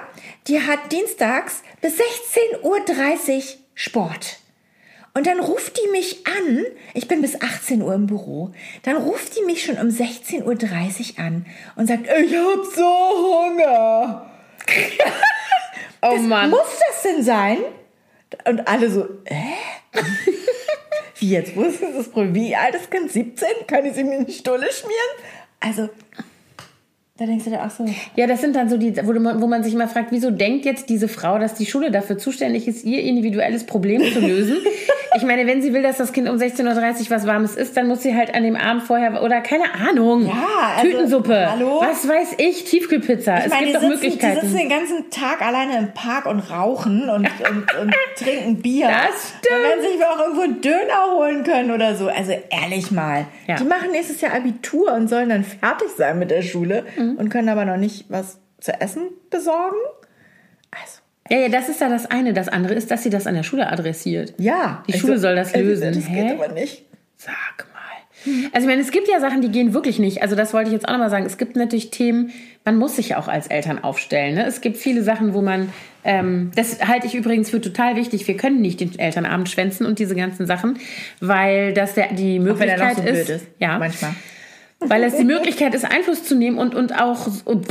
die hat dienstags bis 16.30 Uhr Sport. Und dann ruft die mich an, ich bin bis 18 Uhr im Büro, dann ruft die mich schon um 16.30 Uhr an und sagt, ich hab so Hunger. Oh Mann. Muss das denn sein? Und alle so, äh? Wie jetzt? Wo ist das Problem? Wie alt ist Kind? 17? Kann ich sie mir in die Stulle schmieren? Also, da denkst du dir auch so, Ja, das sind dann so die, wo, man, wo man sich immer fragt, wieso denkt jetzt diese Frau, dass die Schule dafür zuständig ist, ihr individuelles Problem zu lösen? ich meine, wenn sie will, dass das Kind um 16.30 Uhr was Warmes isst, dann muss sie halt an dem Abend vorher, oder keine Ahnung, Ja, also, Tütensuppe, hallo? was weiß ich, Tiefkühlpizza. ich es meine, gibt die doch sitzen, die Möglichkeiten. sitzen den ganzen Tag alleine im Park und rauchen und, und, und trinken Bier. Das stimmt. Dann werden sie sich auch irgendwo einen Döner holen können oder so. Also ehrlich mal. Ja. Die machen nächstes Jahr Abitur und sollen dann fertig sein mit der Schule Mhm. Und können aber noch nicht was zu essen besorgen. Also, ja, ja, das ist ja das eine. Das andere ist, dass sie das an der Schule adressiert. ja. Die Schule soll das äh, lösen. Das Hä? geht aber nicht. Sag mal. Also ich meine, es gibt ja Sachen, die gehen wirklich nicht. Also das wollte ich jetzt auch nochmal sagen. Es gibt natürlich Themen, man muss sich ja auch als Eltern aufstellen. Ne? Es gibt viele Sachen, wo man, ähm, das halte ich übrigens für total wichtig. Wir können nicht den Elternabend schwänzen und diese ganzen Sachen, weil das der, die Auch wenn er Möglichkeit noch so ist, blöd ist. ja, Manchmal. Weil es die Möglichkeit ist, Einfluss zu nehmen und, und auch so-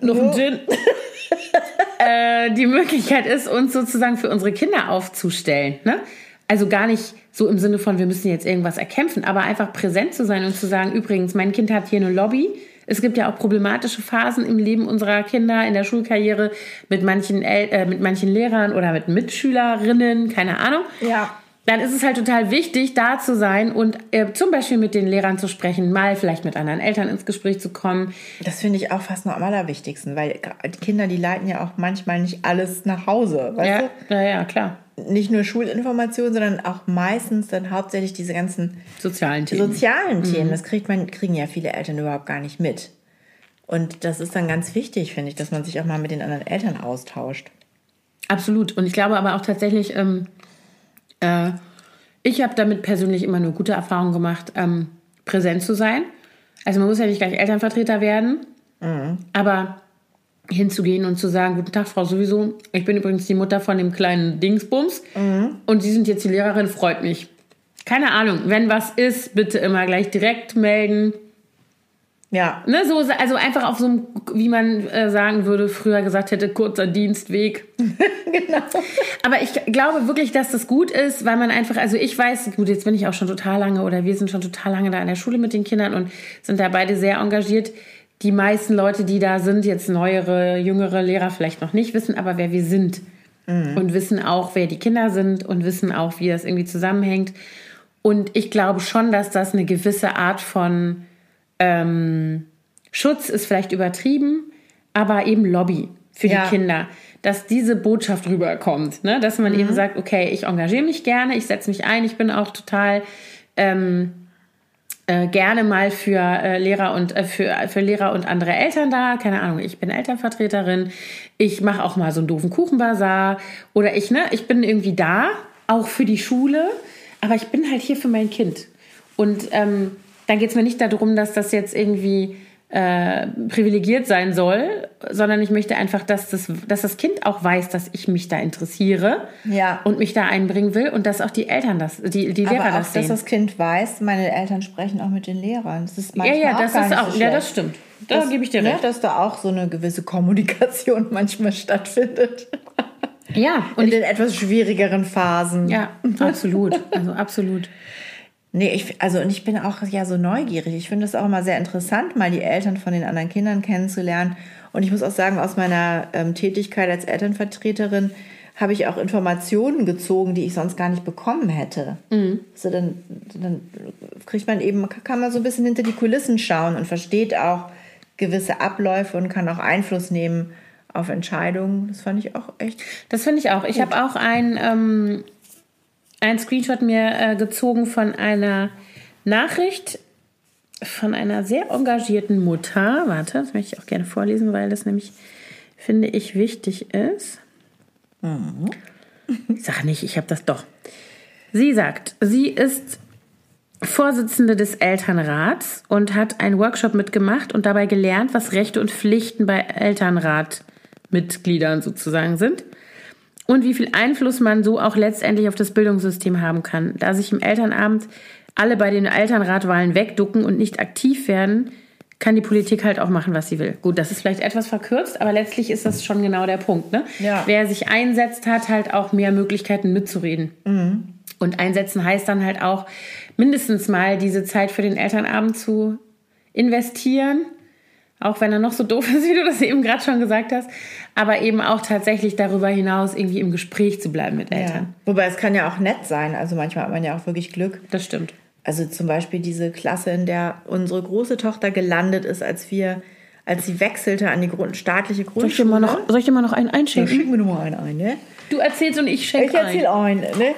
noch ein Gin. äh, die Möglichkeit ist, uns sozusagen für unsere Kinder aufzustellen. Ne? Also gar nicht so im Sinne von, wir müssen jetzt irgendwas erkämpfen, aber einfach präsent zu sein und zu sagen, übrigens, mein Kind hat hier eine Lobby. Es gibt ja auch problematische Phasen im Leben unserer Kinder in der Schulkarriere mit manchen, El äh, mit manchen Lehrern oder mit Mitschülerinnen, keine Ahnung Ja. Dann ist es halt total wichtig, da zu sein und äh, zum Beispiel mit den Lehrern zu sprechen, mal vielleicht mit anderen Eltern ins Gespräch zu kommen. Das finde ich auch fast noch am allerwichtigsten, weil die Kinder, die leiten ja auch manchmal nicht alles nach Hause. Weißt Ja, ja, ja, klar. du? Nicht nur Schulinformationen, sondern auch meistens dann hauptsächlich diese ganzen Sozialen Themen. sozialen Themen. Das kriegt man, kriegen ja viele Eltern überhaupt gar nicht mit. Und das ist dann ganz wichtig, finde ich, dass man sich auch mal mit den anderen Eltern austauscht. Absolut. Und ich glaube aber auch tatsächlich, ähm, äh, ich habe damit persönlich immer nur gute Erfahrungen gemacht, ähm, präsent zu sein. Also man muss ja nicht gleich Elternvertreter werden, aber hinzugehen und zu sagen, guten Tag, Frau sowieso, ich bin übrigens die Mutter von dem kleinen Dingsbums und Sie sind jetzt die Lehrerin, freut mich. Keine Ahnung, wenn was ist, bitte immer gleich direkt melden. Ja, Ne, so, also einfach auf so einem, wie man äh, sagen würde, früher gesagt hätte, kurzer Dienstweg. genau. Aber ich glaube wirklich, dass das gut ist, weil man einfach, also ich weiß, gut, jetzt bin ich auch schon total lange oder wir sind schon total lange da in der Schule mit den Kindern und sind da beide sehr engagiert. Die meisten Leute, die da sind, jetzt neuere, jüngere Lehrer vielleicht noch nicht, wissen aber, wer wir sind. Und wissen auch, wer die Kinder sind und wissen auch, wie das irgendwie zusammenhängt. Und ich glaube schon, dass das eine gewisse Art von ähm, Schutz ist vielleicht übertrieben, aber eben Lobby für Ja. die Kinder, dass diese Botschaft rüberkommt, ne? dass man eben sagt, okay, ich engagiere mich gerne, ich setze mich ein, ich bin auch total ähm, äh, gerne mal für äh, Lehrer und äh, für, für Lehrer und andere Eltern da. Keine Ahnung, ich bin Elternvertreterin. Ich mache auch mal so einen doofen Kuchenbazar oder ich ne, ich bin irgendwie da, auch für die Schule, aber ich bin halt hier für mein Kind. Und ähm, dann geht es mir nicht darum, dass das jetzt irgendwie äh, privilegiert sein soll, sondern ich möchte einfach, dass das, dass das Kind auch weiß, dass ich mich da interessiere Ja. und mich da einbringen will und dass auch die Eltern das, die, die Lehrer Aber auch, das dass sehen. das Kind weiß, meine Eltern sprechen auch mit den Lehrern. Das ist ja, manchmal ja, auch das gar ist auch, so ja, das stimmt. Da Das- gebe ich dir ne, recht. Dass da auch so eine gewisse Kommunikation manchmal stattfindet. Ja, und In ich, den etwas schwierigeren Phasen. ja, absolut, also absolut. Nee, ich, also und ich bin auch ja so neugierig. Ich finde es auch immer sehr interessant, mal die Eltern von den anderen Kindern kennenzulernen. Und ich muss auch sagen, aus meiner ähm, Tätigkeit als Elternvertreterin habe ich auch Informationen gezogen, die ich sonst gar nicht bekommen hätte. Also dann, dann kriegt man eben, kann man so ein bisschen hinter die Kulissen schauen und versteht auch gewisse Abläufe und kann auch Einfluss nehmen auf Entscheidungen. Das fand ich auch echt. Das finde ich auch. Ich habe auch ein, ähm, ein Screenshot mir äh, gezogen von einer Nachricht von einer sehr engagierten Mutter. Warte, das möchte ich auch gerne vorlesen, weil das nämlich, finde ich, wichtig ist. Ich sage nicht, ich habe das doch. Sie sagt, sie ist Vorsitzende des Elternrats und hat einen Workshop mitgemacht und dabei gelernt, was Rechte und Pflichten bei Elternratmitgliedern sozusagen sind und wie viel Einfluss man so auch letztendlich auf das Bildungssystem haben kann. Da sich im Elternabend alle bei den Elternratwahlen wegducken und nicht aktiv werden, kann die Politik halt auch machen, was sie will. Gut, das ist vielleicht etwas verkürzt, aber letztlich ist das schon genau der Punkt. Ne? Ja. Wer sich einsetzt, hat halt auch mehr Möglichkeiten mitzureden. Und einsetzen heißt dann halt auch mindestens mal diese Zeit für den Elternabend zu investieren. Auch wenn er noch so doof ist, wie du das eben gerade schon gesagt hast. Aber eben auch tatsächlich darüber hinaus irgendwie im Gespräch zu bleiben mit Eltern. Wobei es kann ja auch nett sein. Also manchmal hat man ja auch wirklich Glück. Das stimmt. Also zum Beispiel diese Klasse, in der unsere große Tochter gelandet ist, als wir, als sie wechselte an die Grund, staatliche Soll ich dir Grundschule. mal noch, soll ich dir mal noch einen Ja, einschenken? schick mir nur mal einen ein, ne? Du erzählst und ich schenke Ich erzähle ein. ein. Ne?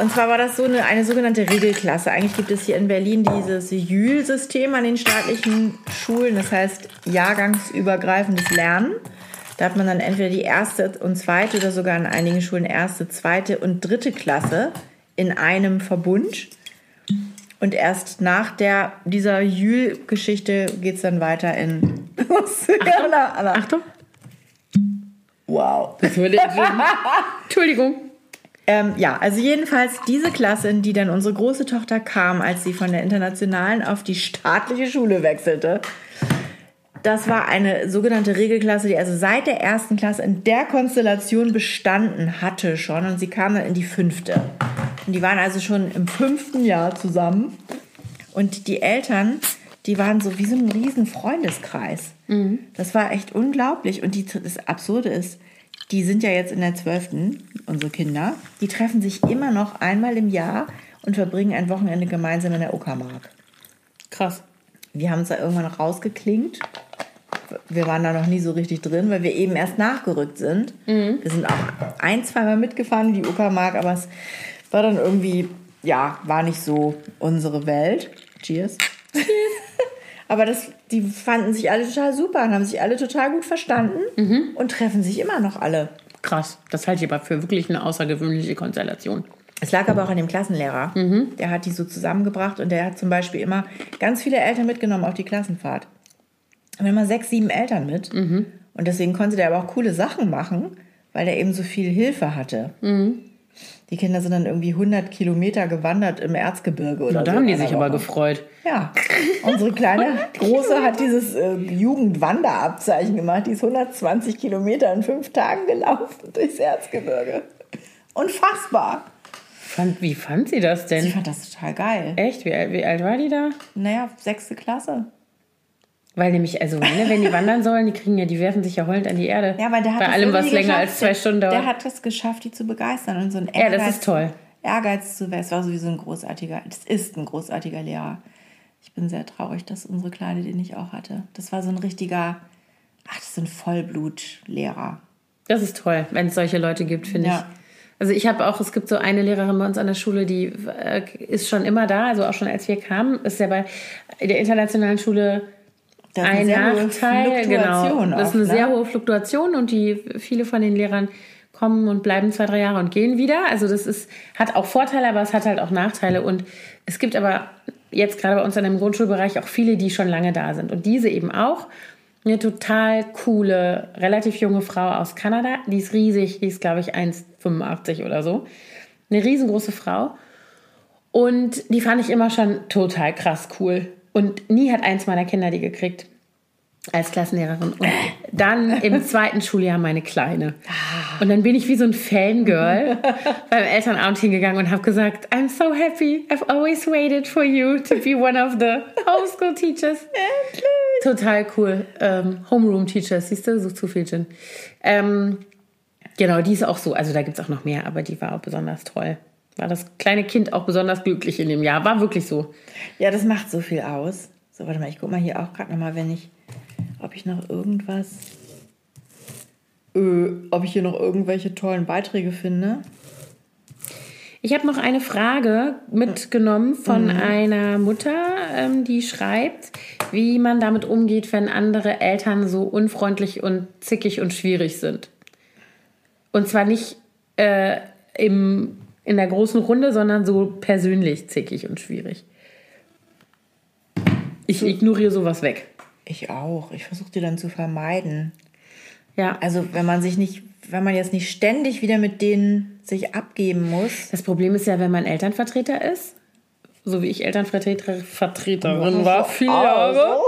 Und zwar war das so eine, eine sogenannte Regelklasse. Eigentlich gibt es hier in Berlin dieses JÜL-System an den staatlichen Schulen. Das heißt jahrgangsübergreifendes Lernen. Da hat man dann entweder die erste und zweite oder sogar an einigen Schulen erste, zweite und dritte Klasse in einem Verbund. Und erst nach der, dieser Jül-Geschichte geht es dann weiter in. Anna. Achtung. Wow. Das würde Entschuldigung. Ähm, ja, also jedenfalls diese Klasse, in die dann unsere große Tochter kam, als sie von der internationalen auf die staatliche Schule wechselte. Das war eine sogenannte Regelklasse, die also seit der ersten Klasse in der Konstellation bestanden hatte schon. Und sie kam dann in die fünfte. Und die waren also schon im fünften Jahr zusammen. Und die Eltern, die waren so wie so ein riesen Freundeskreis. Das war echt unglaublich. Und die, das Absurde ist, die sind ja jetzt in der zwölften, unsere Kinder. Die treffen sich immer noch einmal im Jahr und verbringen ein Wochenende gemeinsam in der Uckermark. Krass. Wir haben uns da irgendwann noch rausgeklingt. Wir waren da noch nie so richtig drin, weil wir eben erst nachgerückt sind. Wir sind auch ein, zweimal mitgefahren in die Uckermark, aber es war dann irgendwie, ja, war nicht so unsere Welt. Cheers. Aber das, die fanden sich alle total super und haben sich alle total gut verstanden und treffen sich immer noch alle. Krass. Das halte ich aber für wirklich eine außergewöhnliche Konstellation. Es lag aber auch an dem Klassenlehrer. Der hat die so zusammengebracht und der hat zum Beispiel immer ganz viele Eltern mitgenommen auf die Klassenfahrt. Und immer sechs, sieben Eltern mit. Und deswegen konnte der aber auch coole Sachen machen, weil der eben so viel Hilfe hatte. Die Kinder sind dann irgendwie 100 Kilometer gewandert im Erzgebirge oder Na, da so haben die sich aber Woche. gefreut. Ja, unsere kleine Große hat dieses äh, Jugendwanderabzeichen gemacht. Die ist 120 Kilometer in fünf Tagen gelaufen durchs Erzgebirge. Unfassbar. Fand, wie fand sie das Ich denn? fand das total geil. Echt? Wie, alt- wie alt war die da? Naja, sechste Klasse. Weil nämlich, also ne, wenn die wandern sollen, die kriegen ja, die werfen sich ja heulend an die Erde. Ja, weil der hat Bei allem, was länger als zwei Stunden dauert. Der hat es geschafft, die zu begeistern und so ein Ja, das ist toll. Ehrgeiz zu Es war sowieso ein großartiger, das ist ein großartiger Lehrer. Ich bin sehr traurig, dass unsere Kleine den nicht auch hatte. Das war so ein richtiger, ach, das ein Vollblutlehrer. Das ist toll, wenn es solche Leute gibt, finde Ja. ich. Also ich habe auch, es gibt so eine Lehrerin bei uns an der Schule, die äh, ist schon immer da, also auch schon als wir kamen, ist ja bei der internationalen Schule Das ist ein eine sehr hohe Nachteil. Genau, das ist eine ne? sehr hohe Fluktuation und die viele von den Lehrern kommen und bleiben zwei, drei Jahre und gehen wieder. Also das ist, hat auch Vorteile, aber es hat halt auch Nachteile. Und es gibt aber jetzt gerade bei uns in dem Grundschulbereich auch viele, die schon lange da sind. Und diese eben auch. Eine total coole, relativ junge Frau aus Kanada. Die ist riesig, die ist, glaube ich, 1,85 oder so. Eine riesengroße Frau. Und die fand ich immer schon total krass cool. Und nie hat eins meiner Kinder die gekriegt als Klassenlehrerin. Und dann im zweiten Schuljahr meine Kleine. Und dann bin ich wie so ein Fangirl beim Elternabend hingegangen und habe gesagt, I'm so happy. I've always waited for you to be one of the homeschool teachers. Total cool. Ähm, Homeroom Teachers, siehst du, so zu viel Gin. Ähm, genau, die ist auch so. Also da gibt es auch noch mehr, aber die war auch besonders toll. War das kleine Kind auch besonders glücklich in dem Jahr. War wirklich so. Ja, das macht so viel aus. So, warte mal, ich guck mal hier auch gerade nochmal, wenn ich, ob ich noch irgendwas, äh, ob ich hier noch irgendwelche tollen Beiträge finde. Ich habe noch eine Frage mitgenommen von einer Mutter, ähm, die schreibt, wie man damit umgeht, wenn andere Eltern so unfreundlich und zickig und schwierig sind. Und zwar nicht äh, im, in der großen Runde, sondern so persönlich zickig und schwierig. Ich ignoriere sowas weg. Ich auch. Ich versuche die dann zu vermeiden. Ja, Also wenn man sich nicht, wenn man jetzt nicht ständig wieder mit denen sich abgeben muss. das Problem ist ja, wenn man Elternvertreter ist, so wie ich Elternvertreter Vertreterin war, viele Jahre,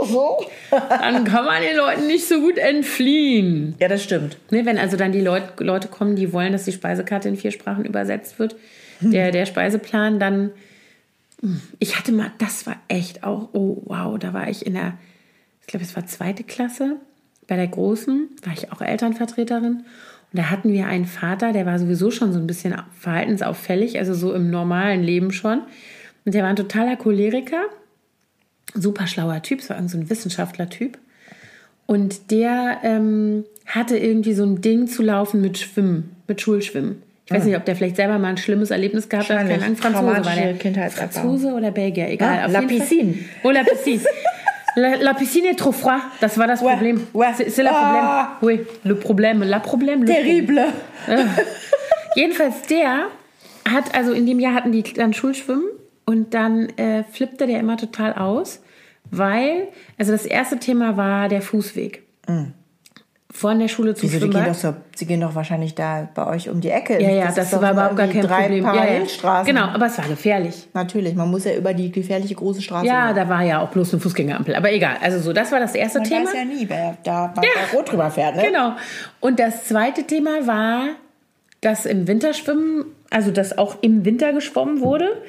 dann kann man den Leuten nicht so gut entfliehen. Ja, das stimmt. Ne, wenn also dann die Leut, Leute kommen, die wollen, dass die Speisekarte in vier Sprachen übersetzt wird, der, der Speiseplan, dann. Ich hatte mal, das war echt auch, oh wow, da war ich in der, ich glaube, es war zweite Klasse. Bei der Großen war ich auch Elternvertreterin. Und da hatten wir einen Vater, der war sowieso schon so ein bisschen verhaltensauffällig, also so im normalen Leben schon. Und der war ein totaler Choleriker, super schlauer Typ, es war irgend so ein Wissenschaftler-Typ. Und der ähm, hatte irgendwie so ein Ding zu laufen mit Schwimmen, mit Schulschwimmen. Ich weiß nicht, ob der vielleicht selber mal ein schlimmes Erlebnis gehabt hat. Keine Ahnung, Franzose war der. Franzose oder Belgier, egal. Ah, auf la piscine. Oh, la piscine. La, la piscine est trop froid. Das war das Ouais, Problem. ouais. C'est le Ah. Problem. Oui, le problème. La Problem. Le Terrible. Jedenfalls der hat, also in dem Jahr hatten die dann Schulschwimmen und dann äh, flippte der immer total aus, weil, also das erste Thema war der Fußweg. Von der Schule Mm. Wieso, gehen, Schwimmbad. doch so, sie gehen doch wahrscheinlich da bei euch um die Ecke. ja, ja, das, doch war überhaupt gar kein drei Problem. Ja, ja. Parallelstraßen. Genau, aber es war gefährlich. Natürlich, man muss ja über die gefährliche große Straße. Ja, gehen. da war ja auch bloß eine Fußgängerampel. Aber egal, also so, das war das erste man Thema. weiß ja nie, wer da bei Rot drüber fährt. Ne? Genau. Und das zweite Thema war, dass im Winterschwimmen, also dass auch im Winter geschwommen wurde.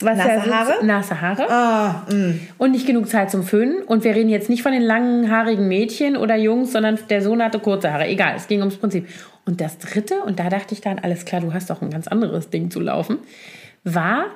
Was Nasse ja Haare? Nasse Haare. Ah, mh. Und nicht genug Zeit zum Föhnen. Und wir reden jetzt nicht von den langen, haarigen Mädchen oder Jungs, sondern der Sohn hatte kurze Haare. Egal, es ging ums Prinzip. Und das dritte, und da dachte ich dann, alles klar, du hast doch ein ganz anderes Ding zu laufen, war,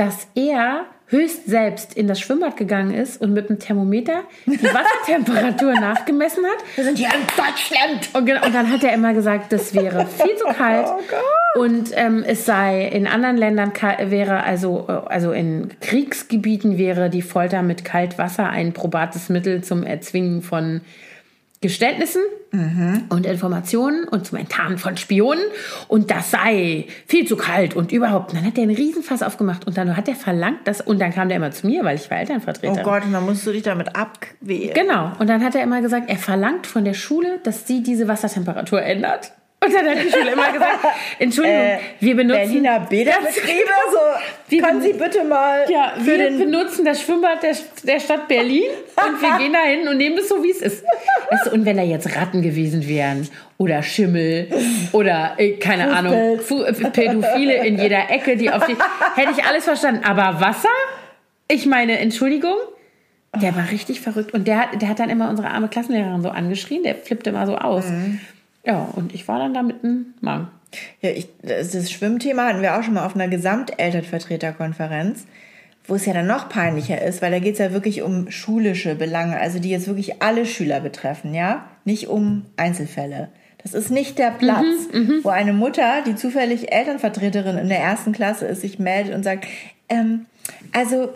dass er höchst selbst in das Schwimmbad gegangen ist und mit dem Thermometer die Wassertemperatur nachgemessen hat. Wir sind hier in Deutschland. Und, genau, und dann hat er immer gesagt, das wäre viel zu kalt. Oh. Und ähm, es sei in anderen Ländern wäre also äh, also in Kriegsgebieten wäre die Folter mit Kaltwasser ein probates Mittel zum Erzwingen von Geständnissen und Informationen und zum Enttarnen von Spionen und das sei viel zu kalt und überhaupt. Und dann hat er einen Riesenfass aufgemacht und dann hat er verlangt, dass und dann kam der immer zu mir, weil ich war Oh Elternvertreterin. Gott, und dann musst du dich damit abquälen. Genau. Und dann hat er immer gesagt, er verlangt von der Schule, dass sie diese Wassertemperatur ändert. Und dann hat die Schule immer gesagt, Entschuldigung, Äh, wir benutzen Berliner Bäderbetriebe, so, Wir können Sie bitte mal ja, wir den benutzen das Schwimmbad der, der Stadt Berlin und wir gehen dahin und nehmen es so, wie es ist. Du, und wenn da jetzt Ratten gewesen wären oder Schimmel oder äh, keine Ahnung, Fu äh, Pädophile in jeder Ecke, die auf die hätte ich alles verstanden. Aber Wasser? Ich meine, Entschuldigung. Der war richtig verrückt und der, hat- der hat dann immer unsere arme Klassenlehrerin so angeschrien, der flippte immer so aus. Ja, und ich war dann da mit einem Mann. Ja, ich, das, das Schwimmthema hatten wir auch schon mal auf einer Gesamtelternvertreterkonferenz, wo es ja dann noch peinlicher ist, weil da geht es ja wirklich um schulische Belange, also die jetzt wirklich alle Schüler betreffen, ja? Nicht um Einzelfälle. Das ist nicht der Platz, Mhm, wo eine Mutter, die zufällig Elternvertreterin in der ersten Klasse ist, sich meldet und sagt, ähm, also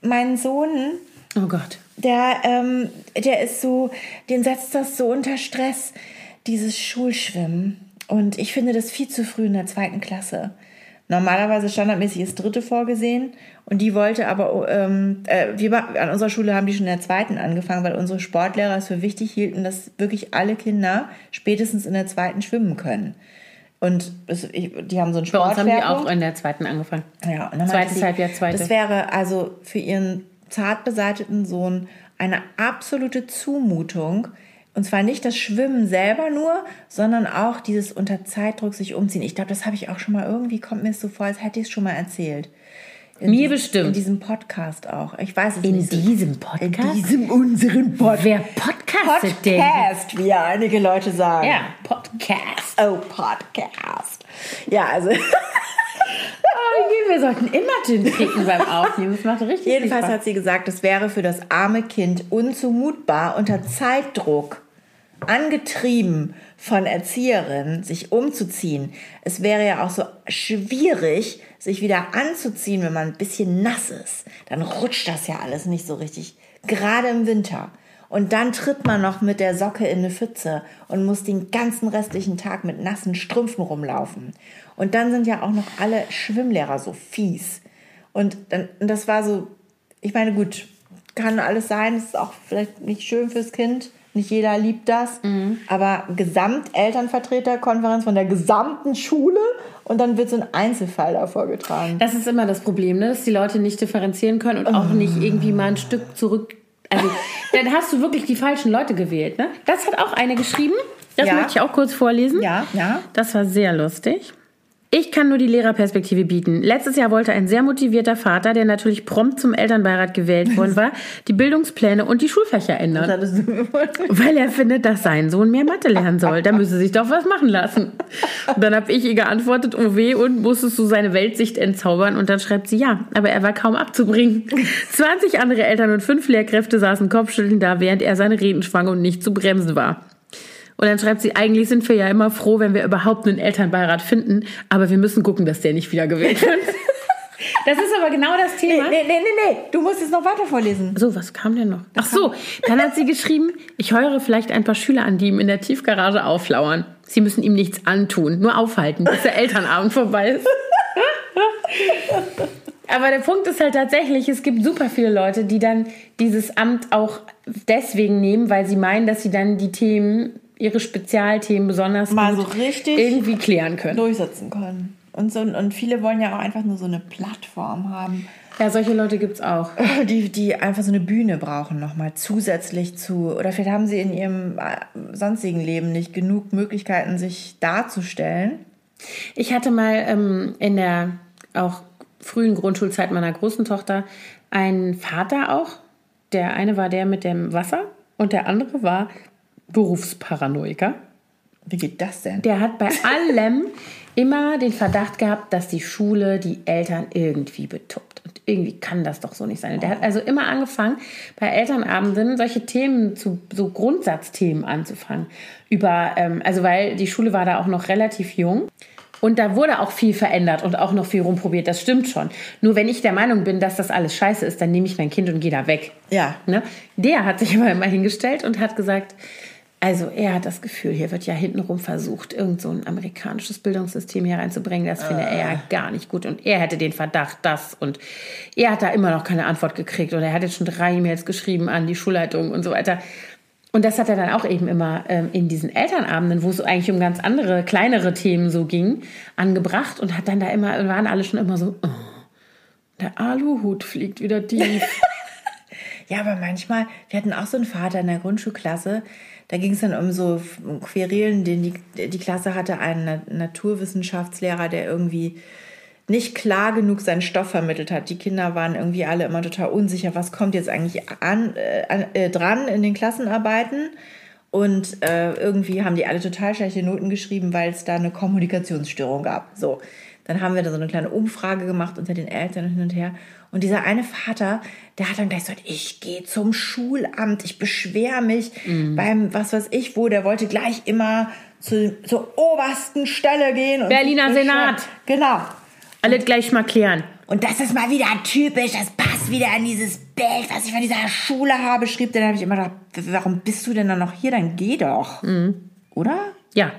mein Sohn, Oh Gott. der, ähm, der ist so, den setzt das so unter Stress, dieses Schulschwimmen. Und ich finde das viel zu früh in der zweiten Klasse. Normalerweise standardmäßig ist dritte vorgesehen und die wollte aber, ähm, äh, wir an unserer Schule haben die schon in der zweiten angefangen, weil unsere Sportlehrer es für wichtig hielten, dass wirklich alle Kinder spätestens in der zweiten schwimmen können. Und es, ich, die haben so einen Bei uns haben die auch in der zweiten angefangen. Ja, und dann Zweites sie, Halbjahr, zweite. Das wäre also für ihren zart beseiteten Sohn eine absolute Zumutung. Und zwar nicht das Schwimmen selber nur, sondern auch dieses unter Zeitdruck sich umziehen. Ich glaube, das habe ich auch schon mal irgendwie, kommt mir es so vor, als hätte ich es schon mal erzählt. In Mir diesem- bestimmt. In diesem Podcast auch. Ich weiß es In nicht. diesem in Podcast? diesem unseren Pod Wer podcastet denn? Podcast, wie ja einige Leute sagen. Ja, Podcast. Oh, Podcast. Ja, also Oh, wir sollten immer Gin trinken beim Aufnehmen. Das macht richtig Jedenfalls hat sie gesagt, es wäre für das arme Kind unzumutbar, unter Zeitdruck, angetrieben von Erzieherinnen, sich umzuziehen. Es wäre ja auch so schwierig, sich wieder anzuziehen, wenn man ein bisschen nass ist. Dann rutscht das ja alles nicht so richtig, gerade im Winter. Und dann tritt man noch mit der Socke in eine Pfütze und muss den ganzen restlichen Tag mit nassen Strümpfen rumlaufen. Und dann sind ja auch noch alle Schwimmlehrer so fies. Und dann, das war so, ich meine, gut, kann alles sein, ist auch vielleicht nicht schön fürs Kind. Nicht jeder liebt das. Aber Gesamtelternvertreterkonferenz von der gesamten Schule und dann wird so ein Einzelfall da vorgetragen. Das ist immer das Problem, ne? dass die Leute nicht differenzieren können und auch nicht irgendwie mal ein Stück zurück. Also, dann hast du wirklich die falschen Leute gewählt. Ne? Das hat auch eine geschrieben. Das Ja. möchte ich auch kurz vorlesen. Ja, ja. Das war sehr lustig. Ich kann nur die Lehrerperspektive bieten. Letztes Jahr wollte ein sehr motivierter Vater, der natürlich prompt zum Elternbeirat gewählt worden war, die Bildungspläne und die Schulfächer ändern. Weil er findet, dass sein Sohn mehr Mathe lernen soll. Da müsse sich doch was machen lassen. Und dann habe ich ihr geantwortet, oh weh, und musstest du seine Weltsicht entzaubern? Und dann schreibt sie, ja, aber er war kaum abzubringen. 20 andere Eltern und fünf Lehrkräfte saßen kopfschüttelnd da, während er seine Reden schwang und nicht zu bremsen war. Und dann schreibt sie, eigentlich sind wir ja immer froh, wenn wir überhaupt einen Elternbeirat finden, aber wir müssen gucken, dass der nicht wieder gewählt wird. Das ist aber genau das Thema. Nee, nee, nee, nee, du musst es noch weiter vorlesen. So, was kam denn noch? Ach so, dann hat sie geschrieben, ich heure vielleicht ein paar Schüler an, die ihm in der Tiefgarage auflauern. Sie müssen ihm nichts antun, nur aufhalten, bis der Elternabend vorbei ist. Aber der Punkt ist halt tatsächlich, es gibt super viele Leute, die dann dieses Amt auch deswegen nehmen, weil sie meinen, dass sie dann die Themen, ihre Spezialthemen besonders Mal so richtig irgendwie klären können. durchsetzen können. Und, so, und viele wollen ja auch einfach nur so eine Plattform haben, Ja, solche Leute gibt's auch. die, die einfach so eine Bühne brauchen, nochmal zusätzlich zu. Oder vielleicht haben sie in ihrem äh, sonstigen Leben nicht genug Möglichkeiten, sich darzustellen. Ich hatte mal ähm, in der auch frühen Grundschulzeit meiner großen Tochter einen Vater auch. Der eine war der mit dem Wasser und der andere war Berufsparanoiker. Wie geht das denn? Der hat bei allem immer den Verdacht gehabt, dass die Schule die Eltern irgendwie betuppt. Und irgendwie kann das doch so nicht sein. Und der hat also immer angefangen, bei Elternabenden solche Themen zu, so Grundsatzthemen anzufangen. Über, ähm, also weil die Schule war da auch noch relativ jung. Und da wurde auch viel verändert und auch noch viel rumprobiert. Das stimmt schon. Nur wenn ich der Meinung bin, dass das alles scheiße ist, dann nehme ich mein Kind und gehe da weg. Ja. Ne? Der hat sich aber immer hingestellt und hat gesagt, also er hat das Gefühl, hier wird ja hintenrum versucht, irgend so ein amerikanisches Bildungssystem hier reinzubringen. Das finde er ja gar nicht gut. Und er hätte den Verdacht, das. Und er hat da immer noch keine Antwort gekriegt. Und er hat jetzt schon drei E-Mails geschrieben an die Schulleitung und so weiter. Und das hat er dann auch eben immer ähm, in diesen Elternabenden, wo es eigentlich um ganz andere, kleinere Themen so ging, angebracht und hat dann da immer, waren alle schon immer so, oh, der Aluhut fliegt wieder tief. Ja, aber manchmal, wir hatten auch so einen Vater in der Grundschulklasse, da ging es dann um so Querelen, den die, die Klasse hatte einen Na- Naturwissenschaftslehrer, der irgendwie nicht klar genug seinen Stoff vermittelt hat. Die Kinder waren irgendwie alle immer total unsicher, was kommt jetzt eigentlich an, äh, äh, dran in den Klassenarbeiten. Und äh, irgendwie haben die alle total schlechte Noten geschrieben, weil es da eine Kommunikationsstörung gab. So, dann haben wir da so eine kleine Umfrage gemacht unter den Eltern hin und her. Und dieser eine Vater, der hat dann gleich gesagt, ich gehe zum Schulamt, ich beschwere mich Mhm. beim, was weiß ich wo, der wollte gleich immer zu, zur obersten Stelle gehen. Und Berliner sich beschweren. Senat. Genau. Alles gleich mal klären. Und das ist mal wieder typisch, das passt wieder an dieses Bild, was ich von dieser Schule habe, schrieb. Dann habe ich immer gedacht, warum bist du denn dann noch hier? Dann geh doch. Mhm. Oder? Ja.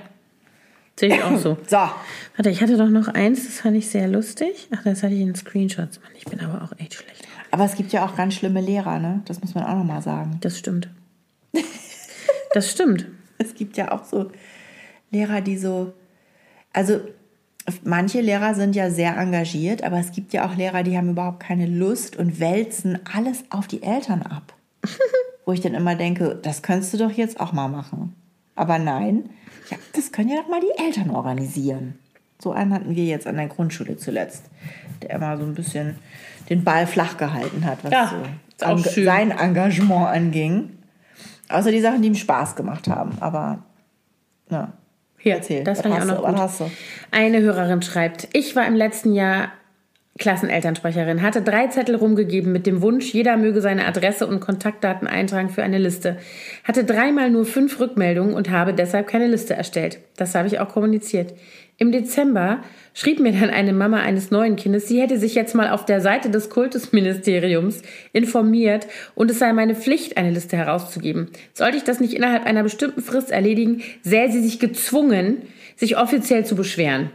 Sehe ich auch so. So. Warte, ich hatte doch noch eins, das fand ich sehr lustig. Ach, das hatte ich in Screenshots. Mann, ich bin aber auch echt schlecht. Aber es gibt ja auch ganz schlimme Lehrer, ne? Das muss man auch nochmal sagen. Das stimmt. Das stimmt. Es gibt ja auch so Lehrer, die so, also manche Lehrer sind ja sehr engagiert, aber es gibt ja auch Lehrer, die haben überhaupt keine Lust und wälzen alles auf die Eltern ab. Wo ich dann immer denke, das könntest du doch jetzt auch mal machen. Aber nein, ja, das können ja doch mal die Eltern organisieren. So einen hatten wir jetzt an der Grundschule zuletzt, der immer so ein bisschen den Ball flach gehalten hat, was Ja, so schön. sein Engagement anging. Außer die Sachen, die ihm Spaß gemacht haben. Aber, ja. Hier, Erzähl, das fand ich auch noch gut. Eine Hörerin schreibt, ich war im letzten Jahr Klassenelternsprecherin, hatte drei Zettel rumgegeben mit dem Wunsch, jeder möge seine Adresse und Kontaktdaten eintragen für eine Liste. Hatte dreimal nur fünf Rückmeldungen und habe deshalb keine Liste erstellt. Das habe ich auch kommuniziert. Im Dezember schrieb mir dann eine Mama eines neuen Kindes, sie hätte sich jetzt mal auf der Seite des Kultusministeriums informiert und es sei meine Pflicht, eine Liste herauszugeben. Sollte ich das nicht innerhalb einer bestimmten Frist erledigen, sähe sie sich gezwungen, sich offiziell zu beschweren.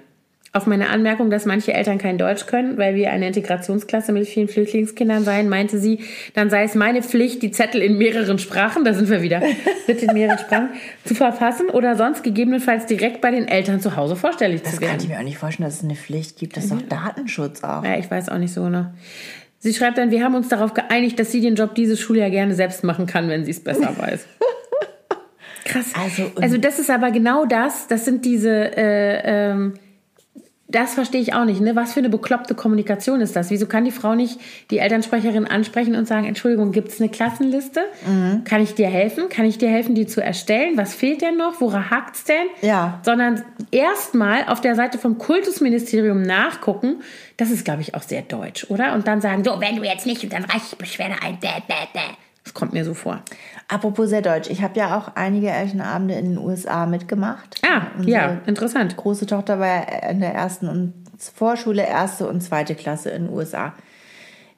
Auf meine Anmerkung, dass manche Eltern kein Deutsch können, weil wir eine Integrationsklasse mit vielen Flüchtlingskindern seien, meinte sie, dann sei es meine Pflicht, die Zettel in mehreren Sprachen, da sind wir wieder, bitte in mehreren Sprachen, zu verfassen oder sonst gegebenenfalls direkt bei den Eltern zu Hause vorstellig Das zu kann werden. ich mir auch nicht vorstellen, dass es eine Pflicht gibt. Das ist doch Datenschutz auch. Ja, ich weiß auch nicht so genau. Sie schreibt dann, wir haben uns darauf geeinigt, dass sie den Job dieses Schuljahr gerne selbst machen kann, wenn sie es besser weiß. Krass. Also, also das ist aber genau das, das sind diese, äh, ähm, das verstehe ich auch nicht. Ne? Was für eine bekloppte Kommunikation ist das? Wieso kann die Frau nicht die Elternsprecherin ansprechen und sagen, Entschuldigung, gibt es eine Klassenliste? Mhm. Kann ich dir helfen? Kann ich dir helfen, die zu erstellen? Was fehlt denn noch? Woran hakt's denn? Ja. Sondern erstmal auf der Seite vom Kultusministerium nachgucken. Das ist, glaube ich, auch sehr deutsch, oder? Und dann sagen, so, wenn du jetzt nicht, dann reiche ich Beschwerde ein. Bäh, bäh, bäh. Das kommt mir so vor. Apropos sehr deutsch. Ich habe ja auch einige Elternabende in den USA mitgemacht. Ah, Unsere ja, interessant. große Tochter war ja in der ersten und Vorschule, erste und zweite Klasse in den USA.